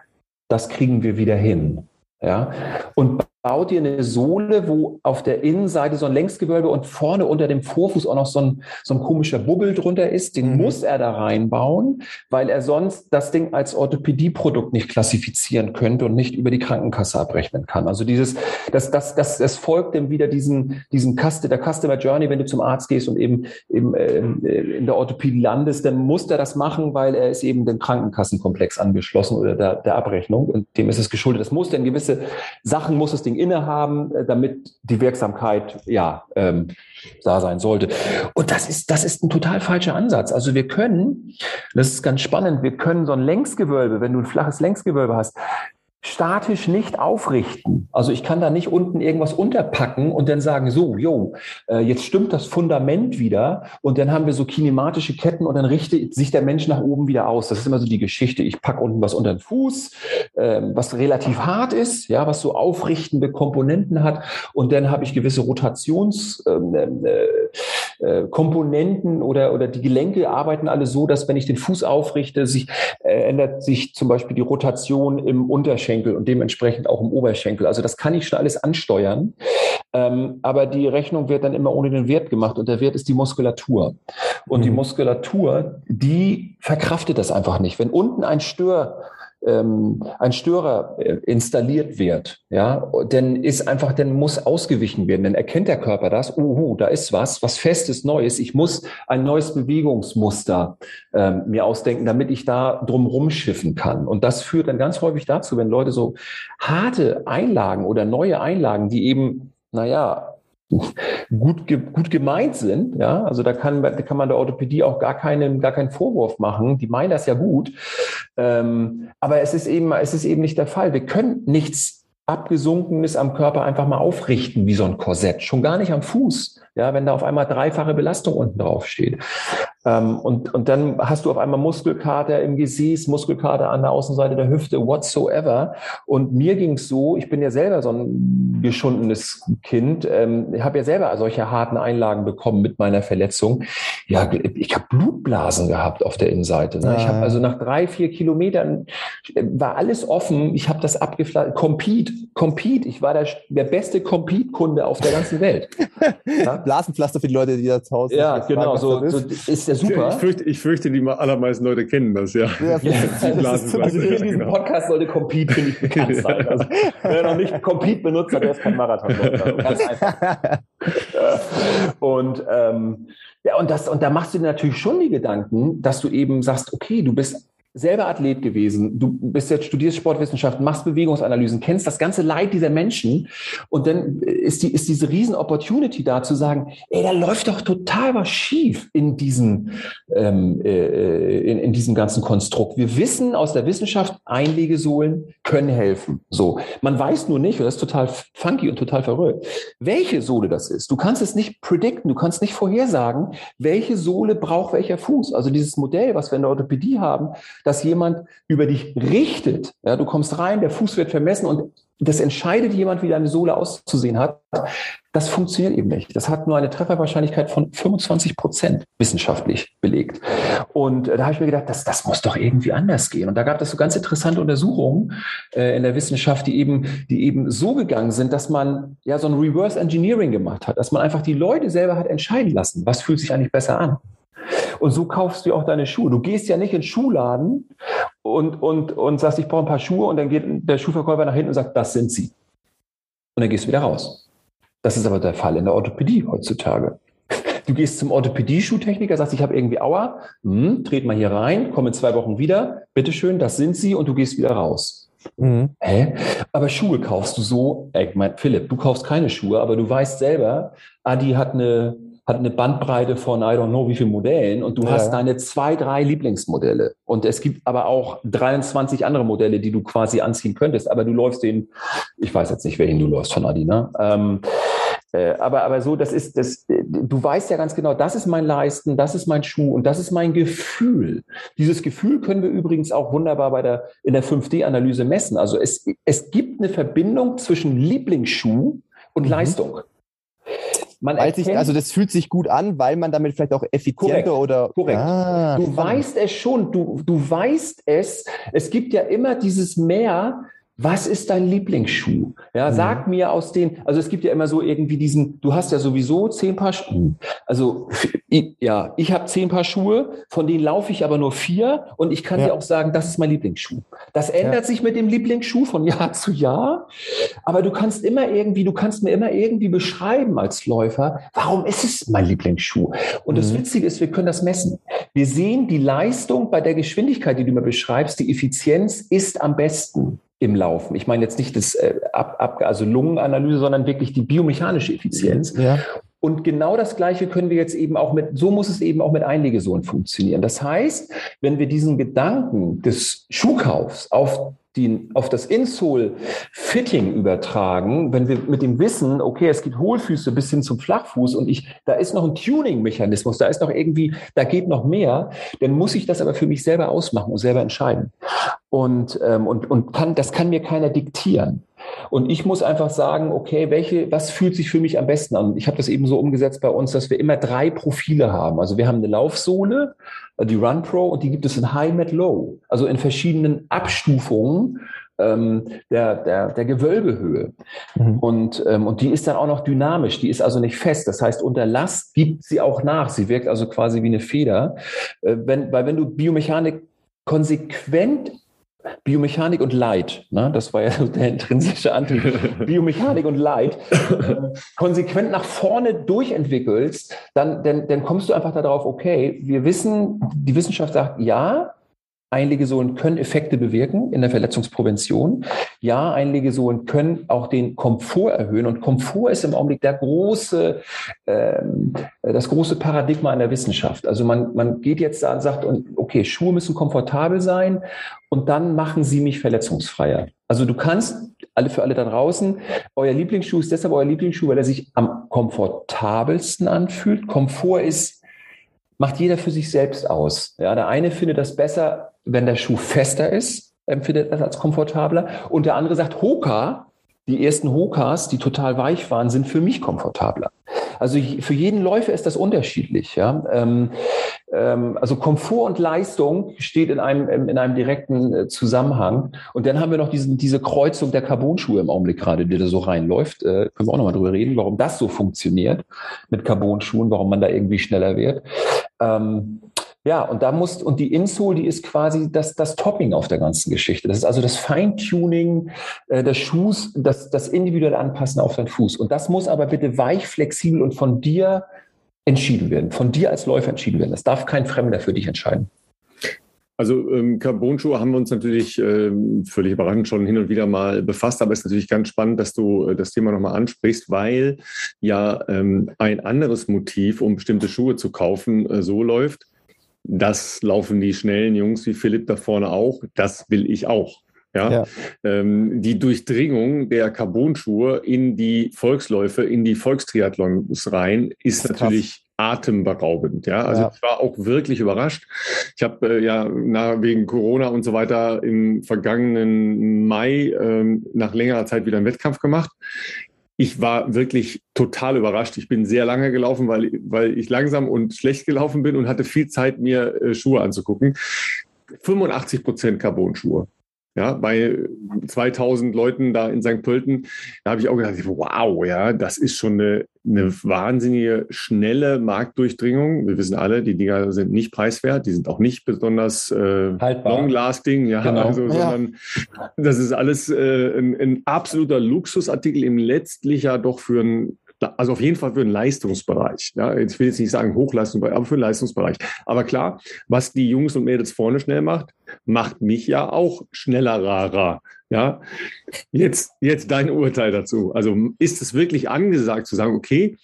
S3: das kriegen wir wieder hin. Ja? Und baut dir eine Sohle, wo auf der Innenseite so ein Längsgewölbe und vorne unter dem Vorfuß auch noch so ein, so ein komischer Bubbel drunter ist. Den mhm. muss er da reinbauen, weil er sonst das Ding als Orthopädieprodukt nicht klassifizieren könnte und nicht über die Krankenkasse abrechnen kann. Also dieses, das, das, das, das folgt dem wieder diesen, diesen Cust der Customer Journey, wenn du zum Arzt gehst und eben, eben äh, in der Orthopädie landest, dann muss er das machen, weil er ist eben dem Krankenkassenkomplex angeschlossen oder der, der Abrechnung und dem ist es geschuldet. Das muss denn gewisse Sachen muss es Ding innehaben, äh, damit die Wirksamkeit ja ähm, da sein sollte. Und das ist, das ist ein total falscher Ansatz. Also wir können, das ist ganz spannend, wir können so ein Längsgewölbe, wenn du ein flaches Längsgewölbe hast, statisch nicht aufrichten. Also ich kann da nicht unten irgendwas unterpacken und dann sagen, so, jo, äh, jetzt stimmt das Fundament wieder und dann haben wir so kinematische Ketten und dann richtet sich der Mensch nach oben wieder aus. Das ist immer so die Geschichte. Ich packe unten was unter den Fuß, ähm, was relativ hart ist, ja, was so aufrichtende Komponenten hat und dann habe ich gewisse Rotationskomponenten ähm, äh, äh oder, oder die Gelenke arbeiten alle so, dass wenn ich den Fuß aufrichte, sich ändert sich zum Beispiel die Rotation im Unterschenkel Unterschenkel und dementsprechend auch im Oberschenkel. Also das kann ich schon alles ansteuern. Ähm, aber die Rechnung wird dann immer ohne den Wert gemacht und der Wert ist die Muskulatur. Und mhm. die Muskulatur, die verkraftet das einfach nicht. Wenn unten ein Stör ähm, ein Störer äh, installiert wird, ja, dann ist einfach, dann muss ausgewichen werden. Dann erkennt der Körper das, uhu, da ist was, was Festes, Neues. Ich muss ein neues Bewegungsmuster ähm, mir ausdenken, damit ich da drum rumschiffen kann. Und das führt dann ganz häufig dazu, wenn Leute so harte Einlagen oder neue Einlagen, die eben, naja, gut, gut gemeint sind. Ja, also da kann, da kann man der Orthopädie auch gar keinen, gar keinen Vorwurf machen. Die meinen das ja gut. Ähm, aber es ist eben, es ist eben nicht der Fall. Wir können nichts abgesunkenes am Körper einfach mal aufrichten wie so ein Korsett. Schon gar nicht am Fuß. Ja, wenn da auf einmal dreifache Belastung unten drauf steht. Ähm, und, und dann hast du auf einmal Muskelkater im Gesäß, Muskelkater an der Außenseite der Hüfte, whatsoever. Und mir ging es so, ich bin ja selber so ein geschundenes Kind, ähm, ich habe ja selber solche harten Einlagen bekommen mit meiner Verletzung. Ja, ich habe Blutblasen gehabt auf der Innenseite. Ne? Ich habe also nach drei, vier Kilometern äh, war alles offen. Ich habe das abgeflattert. Compete, Compete. Ich war der, der beste Compete-Kunde auf der ganzen Welt.
S2: ja? Blasenpflaster für die Leute, die da zu Hause
S3: Ja, genau. So, so ist der super.
S1: Ich fürchte, ich fürchte, die allermeisten Leute kennen das, ja. ja, ja
S3: das ist, also in diesem genau. Podcast sollte Compete, finde ich, bekannt sein. Also, wer noch nicht Compete benutzt hat, der ist kein Marathon. Ganz einfach. und, ähm, ja, und das, und da machst du dir natürlich schon die Gedanken, dass du eben sagst, okay, du bist selber Athlet gewesen, du bist jetzt studierst Sportwissenschaften, machst Bewegungsanalysen, kennst das ganze Leid dieser Menschen und dann ist die ist diese riesen Opportunity da zu sagen, ey, da läuft doch total was schief in diesem ähm, äh, in, in diesem ganzen Konstrukt. Wir wissen aus der Wissenschaft, Einlegesohlen können helfen. So, man weiß nur nicht, und das ist total funky und total verrückt, welche Sohle das ist. Du kannst es nicht predikten, du kannst nicht vorhersagen, welche Sohle braucht welcher Fuß. Also dieses Modell, was wir in der Orthopädie haben, dass jemand über dich richtet. Ja, du kommst rein, der Fuß wird vermessen und das entscheidet jemand, wie deine Sohle auszusehen hat. Das funktioniert eben nicht. Das hat nur eine Trefferwahrscheinlichkeit von 25 Prozent wissenschaftlich belegt. Und äh, da habe ich mir gedacht, das, das muss doch irgendwie anders gehen. Und da gab es so ganz interessante Untersuchungen äh, in der Wissenschaft, die eben, die eben so gegangen sind, dass man ja so ein Reverse Engineering gemacht hat, dass man einfach die Leute selber hat entscheiden lassen, was fühlt sich eigentlich besser an. Und so kaufst du auch deine Schuhe. Du gehst ja nicht in den Schuhladen und, und, und sagst, ich brauche ein paar Schuhe und dann geht der Schuhverkäufer nach hinten und sagt, das sind sie. Und dann gehst du wieder raus. Das ist aber der Fall in der Orthopädie heutzutage. Du gehst zum Orthopädie-Schuhtechniker, sagst, ich habe irgendwie Aua, hm, tret mal hier rein, komm in zwei Wochen wieder, bitteschön, das sind sie und du gehst wieder raus. Mhm. Hä? Aber Schuhe kaufst du so, ich mein, Philipp, du kaufst keine Schuhe, aber du weißt selber, Adi hat eine hat eine Bandbreite von I don't know wie vielen Modellen und du ja. hast deine zwei, drei Lieblingsmodelle. Und es gibt aber auch 23 andere Modelle, die du quasi anziehen könntest. Aber du läufst den, ich weiß jetzt nicht, welchen du läufst von Adi, ne? Ähm, äh, aber, aber so, das ist, das, du weißt ja ganz genau, das ist mein Leisten, das ist mein Schuh und das ist mein Gefühl. Dieses Gefühl können wir übrigens auch wunderbar bei der, in der 5D-Analyse messen. Also es, es gibt eine Verbindung zwischen Lieblingsschuh und mhm. Leistung.
S2: Man weil sich, also das fühlt sich gut an, weil man damit vielleicht auch effizienter korrekt, oder.
S3: Korrekt. Ah, du weißt es schon, du, du weißt es. Es gibt ja immer dieses Mehr, was ist dein Lieblingsschuh? Ja, mhm. sag mir aus den, also es gibt ja immer so irgendwie diesen, du hast ja sowieso zehn Paar Schuhe. Also ich, ja, ich habe zehn Paar Schuhe, von denen laufe ich aber nur vier und ich kann ja. dir auch sagen, das ist mein Lieblingsschuh. Das ändert ja. sich mit dem Lieblingsschuh von Jahr zu Jahr, aber du kannst immer irgendwie, du kannst mir immer irgendwie beschreiben als Läufer, warum ist es mein Lieblingsschuh? Und mhm. das Witzige ist, wir können das messen. Wir sehen die Leistung bei der Geschwindigkeit, die du mir beschreibst, die Effizienz ist am besten im Laufen. Ich meine jetzt nicht das äh, ab, ab, also Lungenanalyse, sondern wirklich die biomechanische Effizienz. Ja. Und genau das Gleiche können wir jetzt eben auch mit, so muss es eben auch mit Einlegesohlen funktionieren. Das heißt, wenn wir diesen Gedanken des Schuhkaufs auf den, auf das Insole-Fitting übertragen, wenn wir mit dem Wissen, okay, es gibt Hohlfüße bis hin zum Flachfuß und ich, da ist noch ein Tuning-Mechanismus, da ist noch irgendwie, da geht noch mehr, dann muss ich das aber für mich selber ausmachen und selber entscheiden. Und, ähm, und, und kann, das kann mir keiner diktieren. Und ich muss einfach sagen, okay, welche, was fühlt sich für mich am besten an? Ich habe das eben so umgesetzt bei uns, dass wir immer drei Profile haben. Also wir haben eine Laufsohle, die Run Pro, und die gibt es in High, Med, Low. Also in verschiedenen Abstufungen ähm, der, der, der Gewölbehöhe. Mhm. Und, ähm, und die ist dann auch noch dynamisch, die ist also nicht fest. Das heißt, unter Last gibt sie auch nach. Sie wirkt also quasi wie eine Feder. Äh, wenn, weil wenn du Biomechanik konsequent Biomechanik und Leid, ne? das war ja der intrinsische Antrieb, Biomechanik und Leid, äh, konsequent nach vorne durchentwickelst, dann, dann, dann kommst du einfach darauf, okay, wir wissen, die Wissenschaft sagt, ja, Einlegesohlen können Effekte bewirken in der Verletzungsprävention. Ja, Einlegesohlen können auch den Komfort erhöhen. Und Komfort ist im Augenblick der große, ähm, das große Paradigma in der Wissenschaft. Also man, man geht jetzt da und sagt, okay, Schuhe müssen komfortabel sein und dann machen sie mich verletzungsfreier. Also du kannst, alle für alle da draußen, euer Lieblingsschuh ist deshalb euer Lieblingsschuh, weil er sich am komfortabelsten anfühlt. Komfort ist macht jeder für sich selbst aus. Ja, der eine findet das besser, wenn der Schuh fester ist, empfindet das als komfortabler. Und der andere sagt, Hoka, die ersten Hokas, die total weich waren, sind für mich komfortabler. Also für jeden Läufer ist das unterschiedlich. Ja? Ähm, ähm, also Komfort und Leistung steht in einem, in einem direkten äh, Zusammenhang. Und dann haben wir noch diesen, diese Kreuzung der Carbonschuhe im Augenblick gerade, die da so reinläuft. Äh, können wir auch nochmal drüber reden, warum das so funktioniert mit Carbonschuhen, warum man da irgendwie schneller wird. Ähm, ja, und da muss, und die Insole, die ist quasi das, das Topping auf der ganzen Geschichte. Das ist also das Feintuning äh, des Schuhs, das, das individuelle Anpassen auf den Fuß. Und das muss aber bitte weich, flexibel und von dir entschieden werden, von dir als Läufer entschieden werden. Das darf kein Fremder für dich entscheiden.
S1: Also ähm, Carbon-Schuhe haben wir uns natürlich ähm, völlig überraschend schon hin und wieder mal befasst, aber es ist natürlich ganz spannend, dass du äh, das Thema nochmal ansprichst, weil ja ähm, ein anderes Motiv, um bestimmte Schuhe zu kaufen, äh, so läuft, das laufen die schnellen Jungs wie Philipp da vorne auch. Das will ich auch. Ja, ja. Ähm, die Durchdringung der Carbonschuhe in die Volksläufe, in die Volkstriathlons rein, ist, ist natürlich atemberaubend. Ja, also ja. ich war auch wirklich überrascht. Ich habe äh, ja na, wegen Corona und so weiter im vergangenen Mai äh, nach längerer Zeit wieder einen Wettkampf gemacht ich war wirklich total überrascht. Ich bin sehr lange gelaufen, weil, weil ich langsam und schlecht gelaufen bin und hatte viel Zeit, mir äh, Schuhe anzugucken. 85 Prozent Carbon-Schuhe. Ja, bei 2000 Leuten da in St. Pölten, da habe ich auch gedacht, wow, ja, das ist schon eine, eine wahnsinnige schnelle Marktdurchdringung. Wir wissen alle, die Dinger sind nicht preiswert, die sind auch nicht besonders äh, long-lasting, ja, genau. also, sondern ja. das ist alles äh, ein, ein absoluter Luxusartikel im letztlich ja doch für ein also auf jeden Fall für den Leistungsbereich. Ja, ich will jetzt nicht sagen Hochleistungsbereich, aber für den Leistungsbereich. Aber klar, was die Jungs und Mädels vorne schnell macht, macht mich ja auch schneller rarer. Ja, jetzt, jetzt dein Urteil dazu. Also ist es wirklich angesagt zu sagen, okay,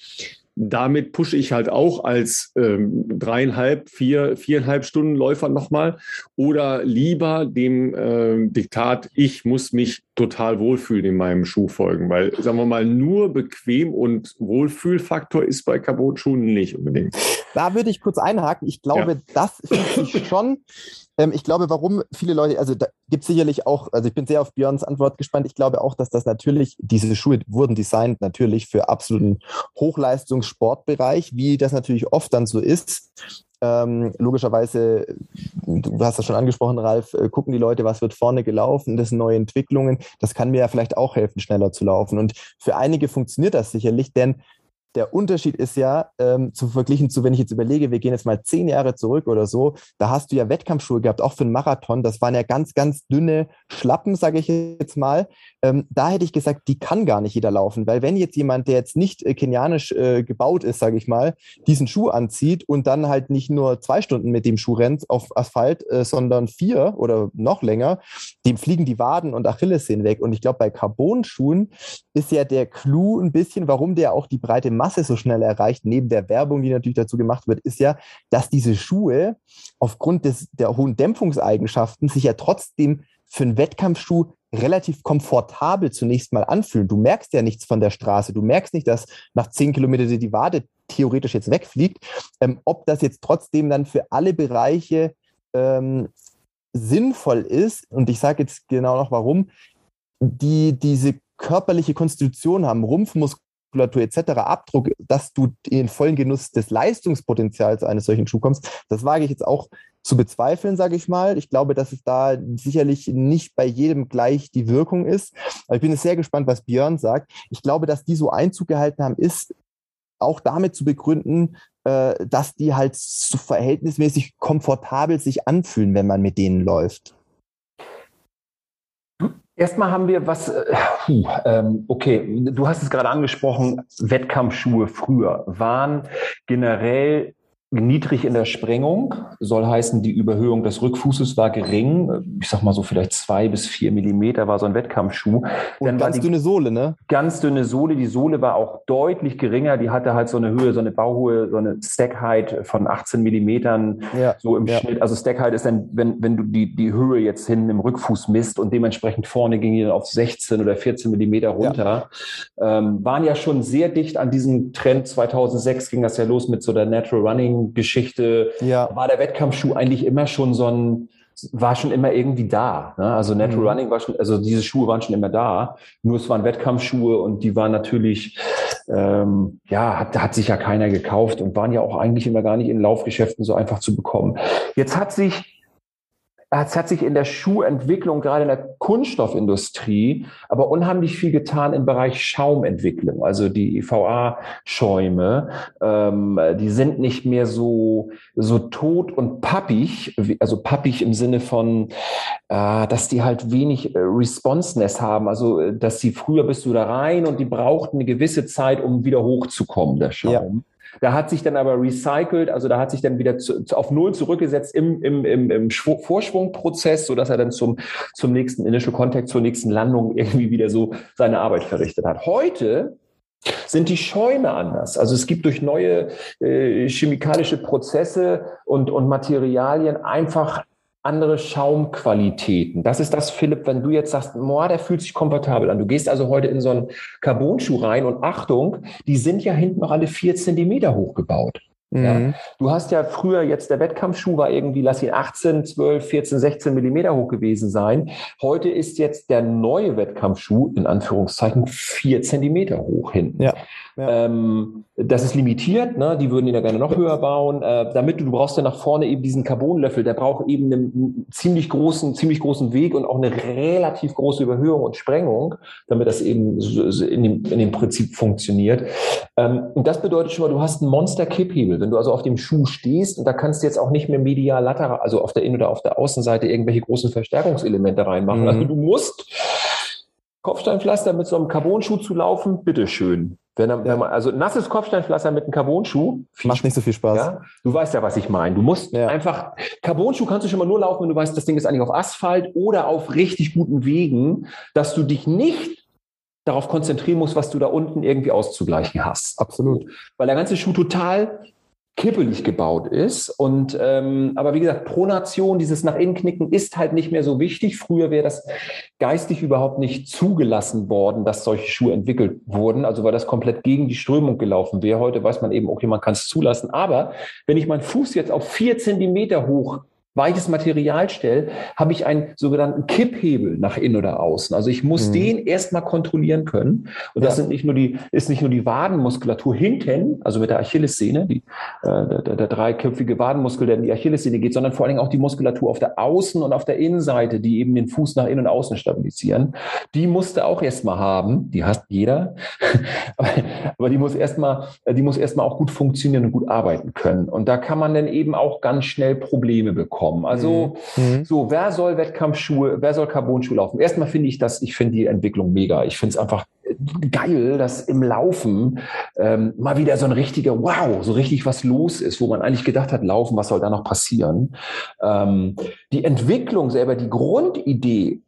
S1: damit pushe ich halt auch als ähm, dreieinhalb, vier, viereinhalb Stunden Läufer nochmal oder lieber dem äh, Diktat, ich muss mich total wohlfühlen in meinem Schuh folgen, weil, sagen wir mal, nur bequem und Wohlfühlfaktor ist bei Carbon-Schuhen nicht unbedingt.
S2: Da würde ich kurz einhaken. Ich glaube, ja. das finde ich schon ähm, ich glaube, warum viele Leute, also da gibt es sicherlich auch, also ich bin sehr auf Björns Antwort gespannt. Ich glaube auch, dass das natürlich, diese Schuhe wurden designt natürlich für absoluten Hochleistungssportbereich, wie das natürlich oft dann so ist. Ähm, logischerweise, du hast das schon angesprochen, Ralf, äh, gucken die Leute, was wird vorne gelaufen, das sind neue Entwicklungen. Das kann mir ja vielleicht auch helfen, schneller zu laufen. Und für einige funktioniert das sicherlich, denn der Unterschied ist ja, ähm, zu verglichen zu, wenn ich jetzt überlege, wir gehen jetzt mal zehn Jahre zurück oder so, da hast du ja Wettkampfschuhe gehabt, auch für einen Marathon. Das waren ja ganz, ganz dünne Schlappen, sage ich jetzt mal. Ähm, da hätte ich gesagt, die kann gar nicht jeder laufen, weil wenn jetzt jemand, der jetzt nicht äh, kenianisch äh, gebaut ist, sage ich mal, diesen Schuh anzieht und dann halt nicht nur zwei Stunden mit dem Schuh rennt auf Asphalt, äh, sondern vier oder noch länger, dem fliegen die Waden und Achillessehnen weg. Und ich glaube, bei Carbon-Schuhen ist ja der Clou ein bisschen, warum der auch die breite Masse so schnell erreicht, neben der Werbung, die natürlich dazu gemacht wird, ist ja, dass diese Schuhe aufgrund des, der hohen Dämpfungseigenschaften sich ja trotzdem für einen Wettkampfschuh relativ komfortabel zunächst mal anfühlen. Du merkst ja nichts von der Straße. Du merkst nicht, dass nach zehn Kilometern die Wade theoretisch jetzt wegfliegt. Ähm, ob das jetzt trotzdem dann für alle Bereiche ähm, sinnvoll ist, und ich sage jetzt genau noch warum, die diese körperliche Konstitution haben, Rumpfmuskulatur etc., Abdruck, dass du in den vollen Genuss des Leistungspotenzials eines solchen Schuhs kommst, das wage ich jetzt auch zu bezweifeln, sage ich mal. Ich glaube, dass es da sicherlich nicht bei jedem gleich die Wirkung ist. Aber ich bin sehr gespannt, was Björn sagt. Ich glaube, dass die so Einzug gehalten haben, ist auch damit zu begründen, äh, dass die halt so verhältnismäßig komfortabel sich anfühlen, wenn man mit denen läuft.
S3: Erstmal haben wir was, äh, puh, ähm, okay, du hast es gerade angesprochen, Wettkampfschuhe früher waren generell niedrig in der Sprengung, soll heißen, die Überhöhung des Rückfußes war gering. Ich sag mal so vielleicht zwei bis vier Millimeter war so ein Wettkampfschuh.
S2: Und Dann ganz die, dünne Sohle, ne?
S3: Ganz dünne Sohle. Die Sohle war auch deutlich geringer. Die hatte halt so eine Höhe, so eine Bauhöhe, so eine Stack-Height von 18 Millimetern, ja, so im ja. Schnitt. Also Stack-Height ist dann, wenn, wenn du die, die Höhe jetzt hinten im Rückfuß misst und dementsprechend vorne ging die dann auf 16 oder 14 Millimeter runter. Ja. Ähm, waren ja schon sehr dicht an diesem Trend. 2006 ging das ja los mit so der Natural Running Geschichte ja. war der Wettkampfschuh eigentlich immer schon so ein, war schon immer irgendwie da. Ne? Also Natural mhm. Running war schon, also diese Schuhe waren schon immer da. Nur es waren Wettkampfschuhe und die waren natürlich, ähm, ja, hat, hat sich ja keiner gekauft und waren ja auch eigentlich immer gar nicht in Laufgeschäften so einfach zu bekommen. Jetzt hat sich es hat sich in der Schuhentwicklung, gerade in der Kunststoffindustrie, aber unheimlich viel getan im Bereich Schaumentwicklung. Also die EVA-Schäume, ähm, die sind nicht mehr so, so tot und pappig, also pappig im Sinne von, äh, dass die halt wenig äh, Responseness haben. Also, äh, dass sie früher bist du da rein und die brauchten eine gewisse Zeit, um wieder hochzukommen, der Schaum. Ja. Da hat sich dann aber recycelt, also da hat sich dann wieder zu, auf Null zurückgesetzt im, im, im, im Vorschwungprozess, so dass er dann zum, zum nächsten Initial Contact, zur nächsten Landung irgendwie wieder so seine Arbeit verrichtet hat. Heute sind die Schäume anders. Also es gibt durch neue äh, chemikalische Prozesse und, und Materialien einfach andere Schaumqualitäten. Das ist das, Philipp, wenn du jetzt sagst, boah, der fühlt sich komfortabel an. Du gehst also heute in so einen Carbon-Schuh rein und Achtung, die sind ja hinten noch alle vier Zentimeter hochgebaut. Mhm. Ja. Du hast ja früher jetzt, der Wettkampfschuh war irgendwie, lass ihn 18, 12, 14, 16 Millimeter hoch gewesen sein. Heute ist jetzt der neue Wettkampfschuh, in Anführungszeichen, vier Zentimeter hoch hinten. Ja. Ja. Ähm, das ist limitiert, ne? die würden ihn ja gerne noch höher bauen. Äh, damit du, du brauchst ja nach vorne eben diesen Carbonlöffel, der braucht eben einen ziemlich großen, ziemlich großen Weg und auch eine relativ große Überhöhung und Sprengung, damit das eben in dem, in dem Prinzip funktioniert. Ähm, und das bedeutet schon mal, du hast einen Monster-Kipphebel. Wenn du also auf dem Schuh stehst, und da kannst du jetzt auch nicht mehr medial lateral, also auf der Innen- oder auf der Außenseite irgendwelche großen Verstärkungselemente reinmachen. Mhm. Also du musst Kopfsteinpflaster mit so einem Carbon-Schuh zu laufen, bitteschön. Wenn, wenn man, also nasses Kopfsteinpflaster mit einem Carbon-Schuh.
S2: Macht nicht so viel Spaß.
S3: Ja? Du weißt ja, was ich meine. Du musst ja. einfach, Carbon-Schuh kannst du schon mal nur laufen, wenn du weißt, das Ding ist eigentlich auf Asphalt oder auf richtig guten Wegen, dass du dich nicht darauf konzentrieren musst, was du da unten irgendwie auszugleichen hast.
S2: Absolut.
S3: Weil der ganze Schuh total kippelig gebaut ist. Und ähm, aber wie gesagt, Pronation, dieses nach innen knicken, ist halt nicht mehr so wichtig. Früher wäre das geistig überhaupt nicht zugelassen worden, dass solche Schuhe entwickelt wurden. Also weil das komplett gegen die Strömung gelaufen wäre. Heute weiß man eben, okay, man kann es zulassen. Aber wenn ich meinen Fuß jetzt auf vier Zentimeter hoch weiches Material stelle, habe ich einen sogenannten Kipphebel nach innen oder außen. Also ich muss mhm. den erstmal kontrollieren können. Und das ja. sind nicht nur die, ist nicht nur die Wadenmuskulatur hinten, also mit der Achillessehne, die, äh, der, der, der dreiköpfige Wadenmuskel, der in die Achillessehne geht, sondern vor allen Dingen auch die Muskulatur auf der Außen- und auf der Innenseite, die eben den Fuß nach innen und außen stabilisieren. Die musste auch erstmal haben. Die hat jeder. aber die muss erstmal, die muss erstmal auch gut funktionieren und gut arbeiten können. Und da kann man dann eben auch ganz schnell Probleme bekommen kommen. Also mhm. mhm. so, wer soll Wettkampfschuhe, wer soll Carbon-Schuhe laufen? Erstmal finde ich das, ich finde die Entwicklung mega. Ich finde es einfach geil, dass im Laufen ähm, mal wieder so ein richtiger Wow, so richtig was los ist, wo man eigentlich gedacht hat, Laufen, was soll da noch passieren? Ähm, die Entwicklung selber, die Grundidee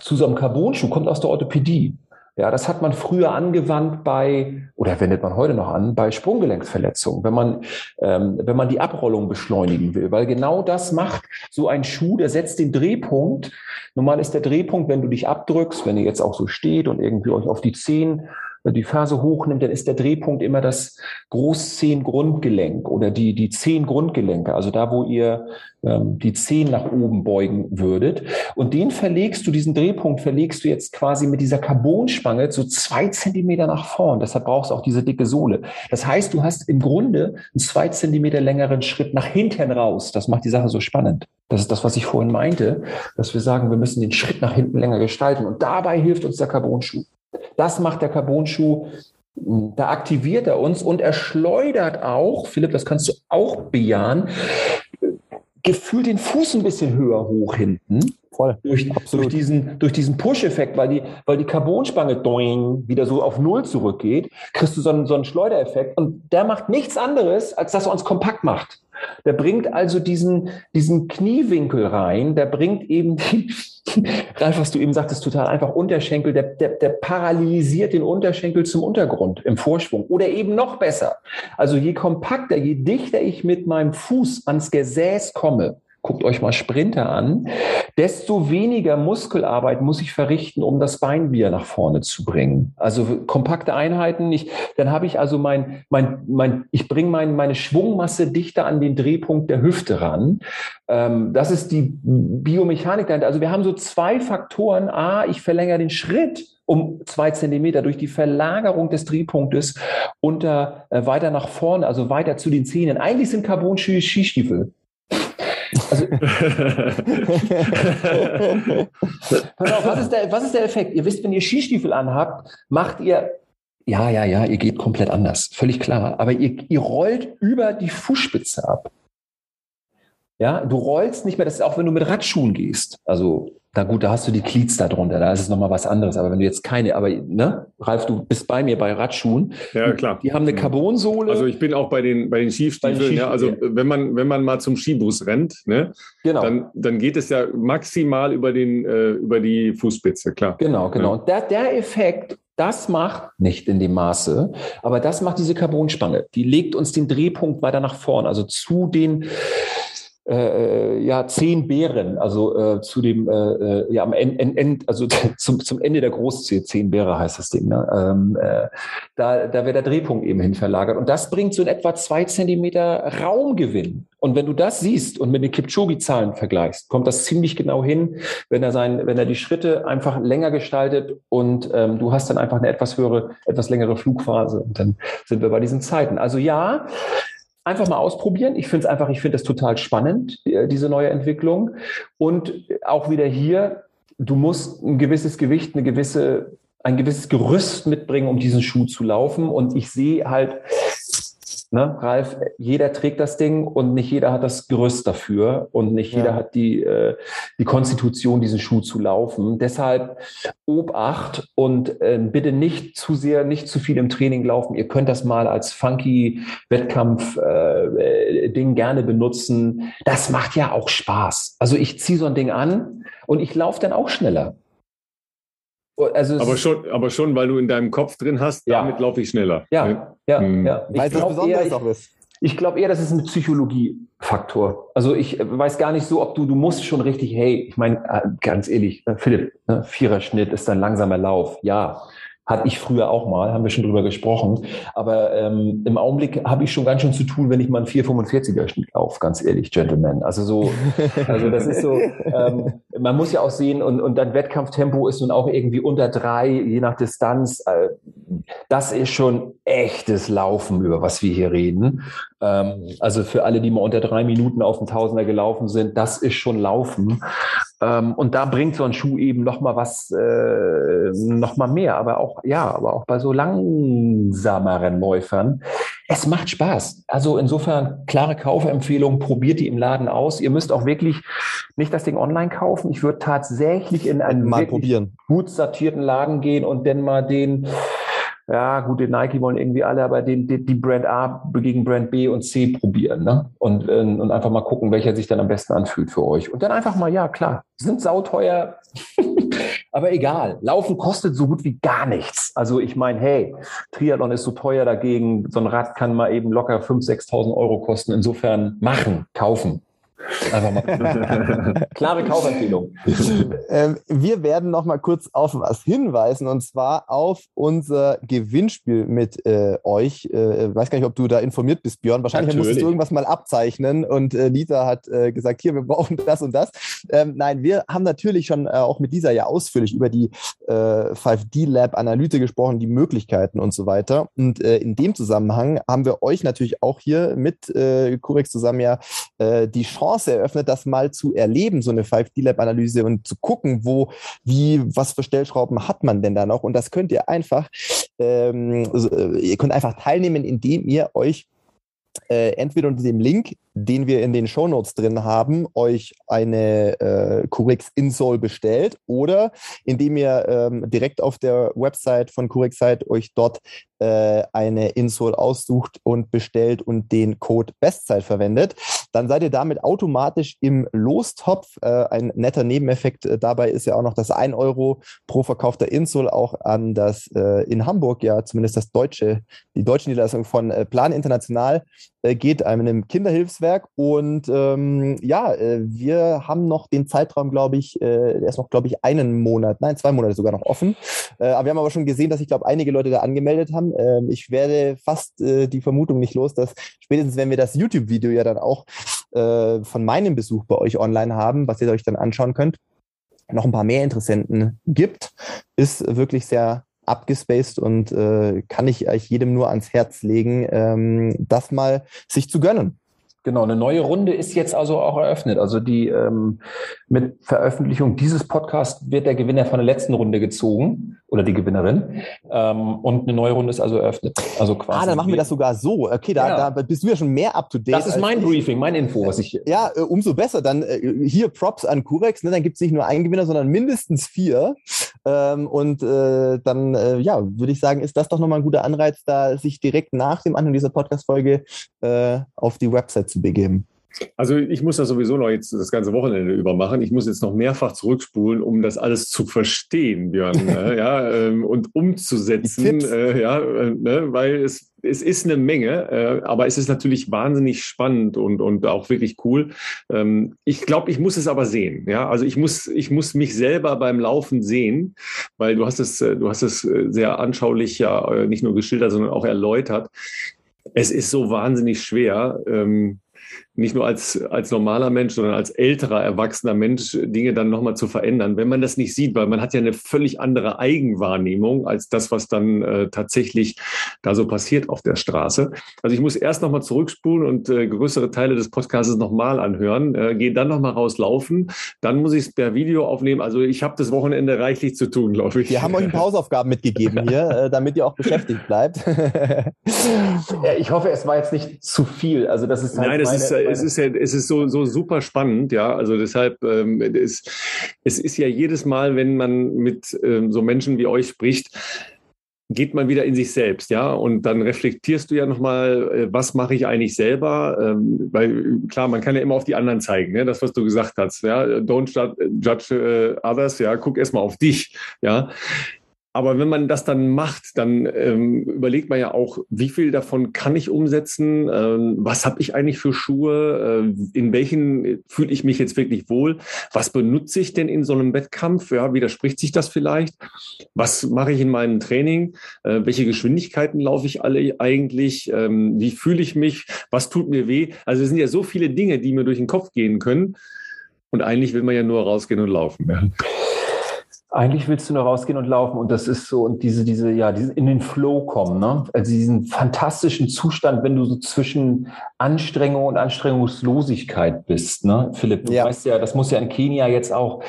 S3: zu so einem Carbon-Schuh kommt aus der Orthopädie. Ja, das hat man früher angewandt bei, oder wendet man heute noch an, bei Sprunggelenksverletzungen, wenn man, ähm, wenn man die Abrollung beschleunigen will. Weil genau das macht so ein Schuh, der setzt den Drehpunkt. Normal ist der Drehpunkt, wenn du dich abdrückst, wenn ihr jetzt auch so steht und irgendwie euch auf die Zehen die Ferse hochnimmt, dann ist der Drehpunkt immer das Großzehengrundgelenk oder die, die Zehengrundgelenke, also da, wo ihr ähm, die Zehen nach oben beugen würdet. Und den verlegst du, diesen Drehpunkt verlegst du jetzt quasi mit dieser Carbonspange so zwei Zentimeter nach vorn. Deshalb brauchst du auch diese dicke Sohle. Das heißt, du hast im Grunde einen zwei Zentimeter längeren Schritt nach hinten raus. Das macht die Sache so spannend. Das ist das, was ich vorhin meinte, dass wir sagen, wir müssen den Schritt nach hinten länger gestalten. Und dabei hilft uns der Carbonschuh. Das macht der Carbon-Schuh. Da aktiviert er uns und er schleudert auch, Philipp, das kannst du auch bejahen, gefühlt den Fuß ein bisschen höher hoch hinten. Voll. Durch, durch diesen, durch diesen Push-Effekt, weil die, weil die Carbonspange doing, wieder so auf Null zurückgeht, kriegst du so einen, so einen Schleudereffekt. Und der macht nichts anderes, als dass er uns kompakt macht. Der bringt also diesen, diesen Kniewinkel rein, der bringt eben, Ralf, was du eben sagtest, total einfach Unterschenkel, der, der, der parallelisiert den Unterschenkel zum Untergrund im Vorsprung. Oder eben noch besser. Also je kompakter, je dichter ich mit meinem Fuß ans Gesäß komme, guckt euch mal Sprinter an, desto weniger Muskelarbeit muss ich verrichten, um das Bein wieder nach vorne zu bringen. Also kompakte Einheiten, ich, dann habe ich also mein, mein, mein ich bringe mein, meine Schwungmasse dichter an den Drehpunkt der Hüfte ran. Ähm, das ist die Biomechanik dahinter. Also wir haben so zwei Faktoren. A, ich verlängere den Schritt um zwei Zentimeter durch die Verlagerung des Drehpunktes unter äh, weiter nach vorne, also weiter zu den Zähnen. Eigentlich sind Carbon-Skistiefel also, auf, was ist, der, was ist der Effekt? Ihr wisst, wenn ihr Skistiefel anhabt, macht ihr ja, ja, ja, ihr geht komplett anders, völlig klar. Aber ihr, ihr rollt über die Fußspitze ab. Ja, du rollst nicht mehr, das ist auch wenn du mit Radschuhen gehst. Also na gut, da hast du die Cleats da drunter, da ist es nochmal was anderes. Aber wenn du jetzt keine, aber ne, Ralf, du bist bei mir bei Radschuhen.
S1: Ja, klar.
S3: Die haben eine Carbonsohle.
S1: Also ich bin auch bei den, bei den Skistiefeln. Ja, also wenn man, wenn man mal zum Skibus rennt, ne, genau. dann, dann geht es ja maximal über, den, äh, über die Fußspitze, klar.
S3: Genau, genau. Ja. Und der, der Effekt, das macht, nicht in dem Maße, aber das macht diese Carbonspange. Die legt uns den Drehpunkt weiter nach vorn, also zu den äh, ja zehn Bären, also äh, zu dem äh, äh ja am Ende, also zum, zum Ende der Großzähl, zehn Bäre heißt das Ding. Ne? Ähm, äh, da da wird der Drehpunkt eben hin verlagert und das bringt so in etwa zwei Zentimeter Raumgewinn. Und wenn du das siehst und mit den Kipchoge-Zahlen vergleichst, kommt das ziemlich genau hin, wenn er sein, wenn er die Schritte einfach länger gestaltet und ähm, du hast dann einfach eine etwas höhere, etwas längere Flugphase. Und dann sind wir bei diesen Zeiten. Also ja, einfach mal ausprobieren. Ich finde es einfach, ich finde es total spannend, äh, diese neue Entwicklung. Und auch wieder hier, du musst ein gewisses Gewicht, eine gewisse, ein gewisses Gerüst mitbringen, um diesen Schuh zu laufen. Und ich sehe halt, Ne, Ralf, jeder trägt das Ding und nicht jeder hat das Gerüst dafür und nicht ja. jeder hat die, äh, die Konstitution, diesen Schuh zu laufen. Deshalb Obacht und äh, bitte nicht zu sehr, nicht zu viel im Training laufen. Ihr könnt das mal als funky Wettkampf-Ding äh, gerne benutzen. Das macht ja auch Spaß. Also ich ziehe so ein Ding an und ich laufe dann auch schneller.
S1: Also aber schon, aber schon, weil du in deinem Kopf drin hast, ja. damit laufe ich schneller.
S3: Ja? Ja, hm. ja. Weil es besonders auch ist. Ich glaube eher, das ist ein Psychologiefaktor. Also ich weiß gar nicht so, ob du, du musst schon richtig, hey, ich meine, äh, ganz ehrlich, äh, Philipp, ne, Viererschnitt ist ein langsamer Lauf. Ja, hatte ich früher auch mal, haben wir schon drüber gesprochen. Aber ähm, im Augenblick habe ich schon ganz schön zu tun, wenn ich mal einen 445er Schnitt laufe, ganz ehrlich, Gentlemen. Also so, also das ist so, ähm, man muss ja auch sehen, und, und dann Wettkampftempo ist nun auch irgendwie unter drei, je nach Distanz. Äh, das ist schon echtes Laufen, über was wir hier reden. Ähm, also für alle, die mal unter drei Minuten auf dem Tausender gelaufen sind, das ist schon Laufen. Ähm, und da bringt so ein Schuh eben noch mal was, äh, noch mal mehr. Aber auch, ja, aber auch bei so langsameren Läufern. Es macht Spaß. Also insofern klare Kaufempfehlung. Probiert die im Laden aus. Ihr müsst auch wirklich nicht das Ding online kaufen. Ich würde tatsächlich in einen
S2: mal probieren.
S3: gut sortierten Laden gehen und dann mal den ja, gut, den Nike wollen irgendwie alle, aber den, die, Brand A gegen Brand B und C probieren, ne? Und, ähm, und einfach mal gucken, welcher sich dann am besten anfühlt für euch. Und dann einfach mal, ja, klar, sind sauteuer. Aber egal, Laufen kostet so gut wie gar nichts. Also ich meine, hey, Triathlon ist so teuer dagegen, so ein Rad kann mal eben locker 5.000, 6.000 Euro kosten. Insofern machen, kaufen. Einfach mal. Klare Kaufempfehlung.
S2: Ähm, wir werden noch mal kurz auf was hinweisen und zwar auf unser Gewinnspiel mit äh, euch. Äh, weiß gar nicht, ob du da informiert bist, Björn. Wahrscheinlich Natürlich. musstest du irgendwas mal abzeichnen und äh, Lisa hat äh, gesagt, hier, wir brauchen das und das. Ähm, nein, wir haben natürlich schon äh, auch mit Lisa ja ausführlich über die 5D äh, Lab Analyse gesprochen, die Möglichkeiten und so weiter. Und in dem Zusammenhang haben wir euch natürlich auch hier mit äh, Curex zusammen ja die Chance Chance eröffnet, das mal zu erleben, so eine 5D-Lab-Analyse und zu gucken, wo, wie, was für Stellschrauben hat man denn da noch? Und das könnt ihr einfach, ähm, ihr könnt einfach teilnehmen, indem ihr euch äh, entweder unter dem Link, den wir in den Shownotes drin haben, euch eine äh, Curix Insole bestellt oder indem ihr ähm, direkt auf der Website von Curix seid, euch dort äh, eine Insole aussucht und bestellt und den Code Bestzeit verwendet, dann seid ihr damit automatisch im Lostopf. Äh, ein netter Nebeneffekt äh, dabei ist ja auch noch, dass ein Euro pro verkaufter Insole auch an das äh, in Hamburg ja zumindest das deutsche, die deutsche Niederlassung von äh, Plan International geht, einem Kinderhilfswerk. Und ähm, ja, äh, wir haben noch den Zeitraum, glaube ich, äh, der ist noch, glaube ich, einen Monat, nein, zwei Monate sogar noch offen. Äh, aber wir haben aber schon gesehen, dass ich glaube, einige Leute da angemeldet haben. Äh, ich werde fast äh, die Vermutung nicht los, dass spätestens, wenn wir das YouTube-Video ja dann auch äh, von meinem Besuch bei euch online haben, was ihr euch dann anschauen könnt, noch ein paar mehr Interessenten gibt, ist wirklich sehr abgespaced und äh, kann ich euch jedem nur ans Herz legen, ähm, das mal sich zu gönnen.
S3: Genau, eine neue Runde ist jetzt also auch eröffnet. Also die ähm, mit Veröffentlichung dieses Podcasts wird der Gewinner von der letzten Runde gezogen oder die Gewinnerin. Ähm, und eine neue Runde ist also eröffnet. Also
S2: quasi. Ah, dann machen wir das sogar so. Okay, da, ja. da bist du ja schon mehr up to date.
S3: Das ist mein Briefing, mein Info, was ich.
S2: Ja, äh, umso besser. Dann äh, hier Props an Curex. Ne? Dann gibt es nicht nur einen Gewinner, sondern mindestens vier. Ähm, und äh, dann, äh, ja, würde ich sagen, ist das doch nochmal ein guter Anreiz, da sich direkt nach dem Anhören dieser Podcast-Folge auf die Website zu begeben.
S1: Also ich muss das sowieso noch jetzt das ganze Wochenende über machen. Ich muss jetzt noch mehrfach zurückspulen, um das alles zu verstehen, Björn, äh, ja, ähm, und umzusetzen, äh, ja, äh, ne, weil es, es ist eine Menge, äh, aber es ist natürlich wahnsinnig spannend und, und auch wirklich cool. Ähm, ich glaube, ich muss es aber sehen, ja, also ich muss, ich muss mich selber beim Laufen sehen, weil du hast es, äh, du hast es äh, sehr anschaulich ja nicht nur geschildert, sondern auch erläutert. Es ist so wahnsinnig schwer. Ähm, nicht nur als, als normaler Mensch, sondern als älterer, erwachsener Mensch Dinge dann nochmal zu verändern, wenn man das nicht sieht, weil man hat ja eine völlig andere Eigenwahrnehmung als das, was dann äh, tatsächlich da so passiert auf der Straße. Also ich muss erst nochmal zurückspulen und äh, größere Teile des Podcasts nochmal anhören, äh, gehe dann nochmal rauslaufen, dann muss ich es per Video aufnehmen. Also ich habe das Wochenende reichlich zu tun, glaube ich.
S2: Wir haben euch ein Pausaufgaben mitgegeben hier, äh, damit ihr auch beschäftigt bleibt.
S3: ja, ich hoffe, es war jetzt nicht zu viel. Also das ist
S1: halt Nein, das ist äh, es ist ja, es ist so, so super spannend, ja. Also deshalb, ähm, es, es ist ja jedes Mal, wenn man mit ähm, so Menschen wie euch spricht, geht man wieder in sich selbst, ja, und dann reflektierst du ja nochmal, äh, was mache ich eigentlich selber, ähm, weil klar, man kann ja immer auf die anderen zeigen, ne? das, was du gesagt hast, ja, don't judge uh, others, ja, guck erstmal auf dich, ja, aber wenn man das dann macht, dann ähm, überlegt man ja auch, wie viel davon kann ich umsetzen? Ähm, was habe ich eigentlich für Schuhe? Äh, in welchen fühle ich mich jetzt wirklich wohl? Was benutze ich denn in so einem Wettkampf? Ja, widerspricht sich das vielleicht? Was mache ich in meinem Training? Äh, welche Geschwindigkeiten laufe ich alle eigentlich? Ähm, wie fühle ich mich? Was tut mir weh? Also es sind ja so viele Dinge, die mir durch den Kopf gehen können. Und eigentlich will man ja nur rausgehen und laufen. Ja
S3: eigentlich willst du nur rausgehen und laufen und das ist so und diese diese ja diesen in den Flow kommen ne also diesen fantastischen Zustand wenn du so zwischen Anstrengung und Anstrengungslosigkeit bist ne Philipp du ja. weißt ja das muss ja in Kenia jetzt auch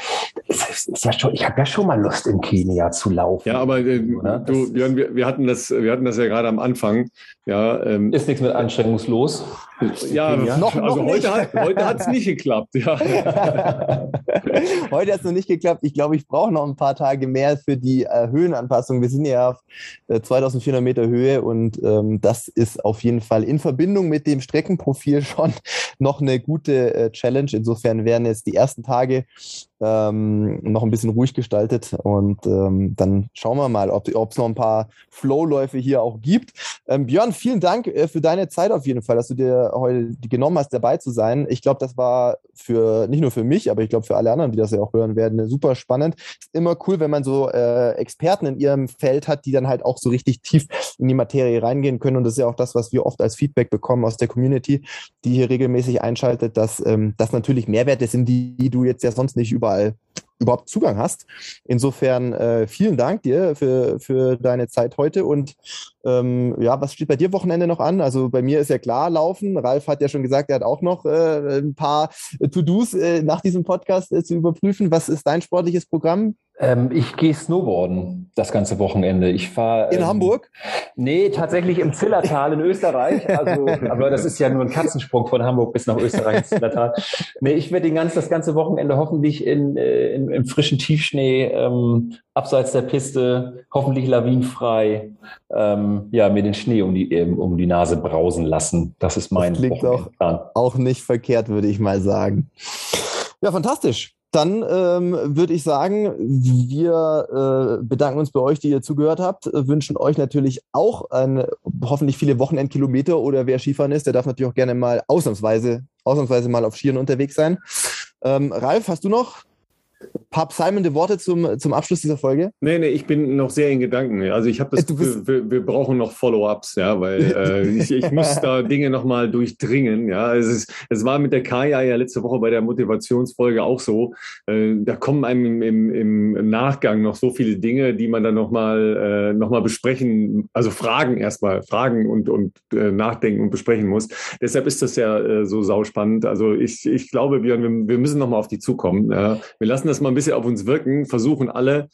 S3: ist ja schon ich habe ja schon mal Lust in Kenia zu laufen
S1: ja aber äh, ne? du Björn, wir, wir hatten das wir hatten das ja gerade am Anfang ja
S3: ähm, ist nichts mit anstrengungslos
S1: Ja, noch, also noch heute, hat, heute hat es nicht geklappt. Ja.
S2: heute hat es noch nicht geklappt. Ich glaube, ich brauche noch ein paar Tage mehr für die äh, Höhenanpassung. Wir sind ja auf äh, 2400 Meter Höhe und ähm, das ist auf jeden Fall in Verbindung mit dem Streckenprofil schon noch eine gute äh, Challenge. Insofern werden jetzt die ersten Tage ähm, noch ein bisschen ruhig gestaltet und ähm, dann schauen wir mal, ob es noch ein paar Flowläufe hier auch gibt. Ähm, Björn, vielen Dank äh, für deine Zeit auf jeden Fall, dass du dir heute genommen hast, dabei zu sein. Ich glaube, das war für nicht nur für mich, aber ich glaube für alle anderen, die das ja auch hören werden, super spannend. Ist immer cool, wenn man so äh, Experten in ihrem Feld hat, die dann halt auch so richtig tief in die Materie reingehen können. Und das ist ja auch das, was wir oft als Feedback bekommen aus der Community, die hier regelmäßig einschaltet, dass ähm, das natürlich Mehrwerte sind, die, die du jetzt ja sonst nicht überall überhaupt Zugang hast. Insofern äh, vielen Dank dir für, für deine Zeit heute. Und ähm, ja, was steht bei dir Wochenende noch an? Also bei mir ist ja klar Laufen. Ralf hat ja schon gesagt, er hat auch noch äh, ein paar To-Dos äh, nach diesem Podcast äh, zu überprüfen. Was ist dein sportliches Programm?
S3: Ähm, ich gehe Snowboarden das ganze Wochenende. Ich fahre
S2: in ähm, Hamburg.
S3: Nee, tatsächlich im Zillertal in Österreich. Also, aber das ist ja nur ein Katzensprung von Hamburg bis nach Österreich ins Zillertal. Nee, ich werde ganz, das ganze Wochenende hoffentlich in, äh, in, im frischen Tiefschnee ähm, abseits der Piste, hoffentlich lawinenfrei, ähm, ja, mir den Schnee um die, ähm, um die Nase brausen lassen. Das ist mein
S2: das klingt auch, auch nicht verkehrt, würde ich mal sagen. Ja, fantastisch. Dann ähm, würde ich sagen, wir äh, bedanken uns bei euch, die ihr zugehört habt, äh, wünschen euch natürlich auch ein, hoffentlich viele Wochenendkilometer oder wer Skifahren ist, der darf natürlich auch gerne mal ausnahmsweise, ausnahmsweise mal auf Skiern unterwegs sein. Ähm, Ralf, hast du noch paar psalmende Worte zum, zum Abschluss dieser Folge?
S1: Nee, nee, ich bin noch sehr in Gedanken. Also ich habe das, Gefühl, wir, wir, brauchen noch Follow-ups, ja, weil äh, ich, ich muss da Dinge nochmal durchdringen. Ja, es, ist, es war mit der Kaya ja letzte Woche bei der Motivationsfolge auch so. Äh, da kommen einem im, im, im, Nachgang noch so viele Dinge, die man dann nochmal äh, noch besprechen, also Fragen erstmal, fragen und, und äh, nachdenken und besprechen muss. Deshalb ist das ja äh, so sauspannend. Also ich, ich glaube, wir, wir müssen nochmal auf die zukommen. Ja. Wir lassen das mal ein bisschen auf uns wirken, versuchen alle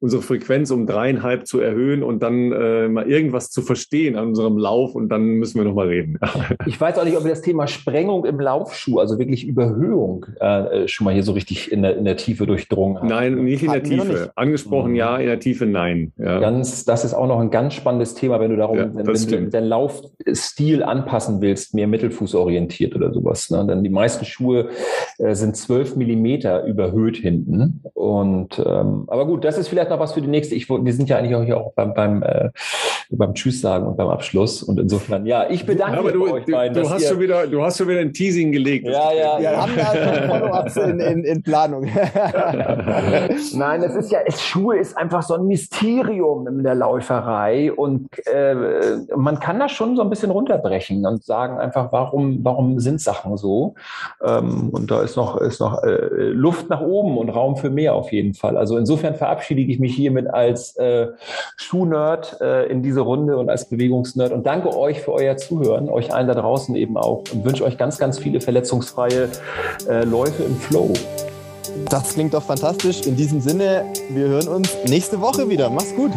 S1: unsere Frequenz um dreieinhalb zu erhöhen und dann äh, mal irgendwas zu verstehen an unserem Lauf und dann müssen wir nochmal reden.
S3: ich weiß auch nicht, ob wir das Thema Sprengung im Laufschuh, also wirklich Überhöhung, äh, schon mal hier so richtig in der, in der Tiefe durchdrungen
S1: haben. Nein, nicht in der Tiefe. Angesprochen mhm. ja, in der Tiefe nein. Ja.
S3: Ganz, das ist auch noch ein ganz spannendes Thema, wenn du darum, ja, wenn, wenn du deinen Laufstil anpassen willst, mehr mittelfußorientiert oder sowas. Ne? Denn die meisten Schuhe äh, sind zwölf Millimeter überhöht hinten finden. Und ähm, aber gut, das ist vielleicht noch was für die nächste. Ich, wir sind ja eigentlich auch hier auch beim, beim, äh, beim Tschüss sagen und beim Abschluss. Und insofern, ja, ich bedanke
S1: ja, aber du, euch beiden. Du, hast schon wieder, du hast schon wieder ein Teasing gelegt.
S2: Ja, ja, wir ja. haben da Follow-ups in, in, in Planung.
S3: Nein, es ist ja, es, Schuhe ist einfach so ein Mysterium in der Läuferei und äh, man kann das schon so ein bisschen runterbrechen und sagen einfach, warum, warum sind Sachen so? Ähm, und da ist noch, ist noch äh, Luft nach oben und Raum für mehr auf jeden Fall. Also insofern verabschiede ich mich hiermit als äh, Schuhnerd äh, in diese Runde und als Bewegungsnerd und danke euch für euer Zuhören, euch allen da draußen eben auch und wünsche euch ganz, ganz viele verletzungsfreie äh, Läufe im Flow.
S2: Das klingt doch fantastisch. In diesem Sinne, wir hören uns nächste Woche wieder. Mach's gut.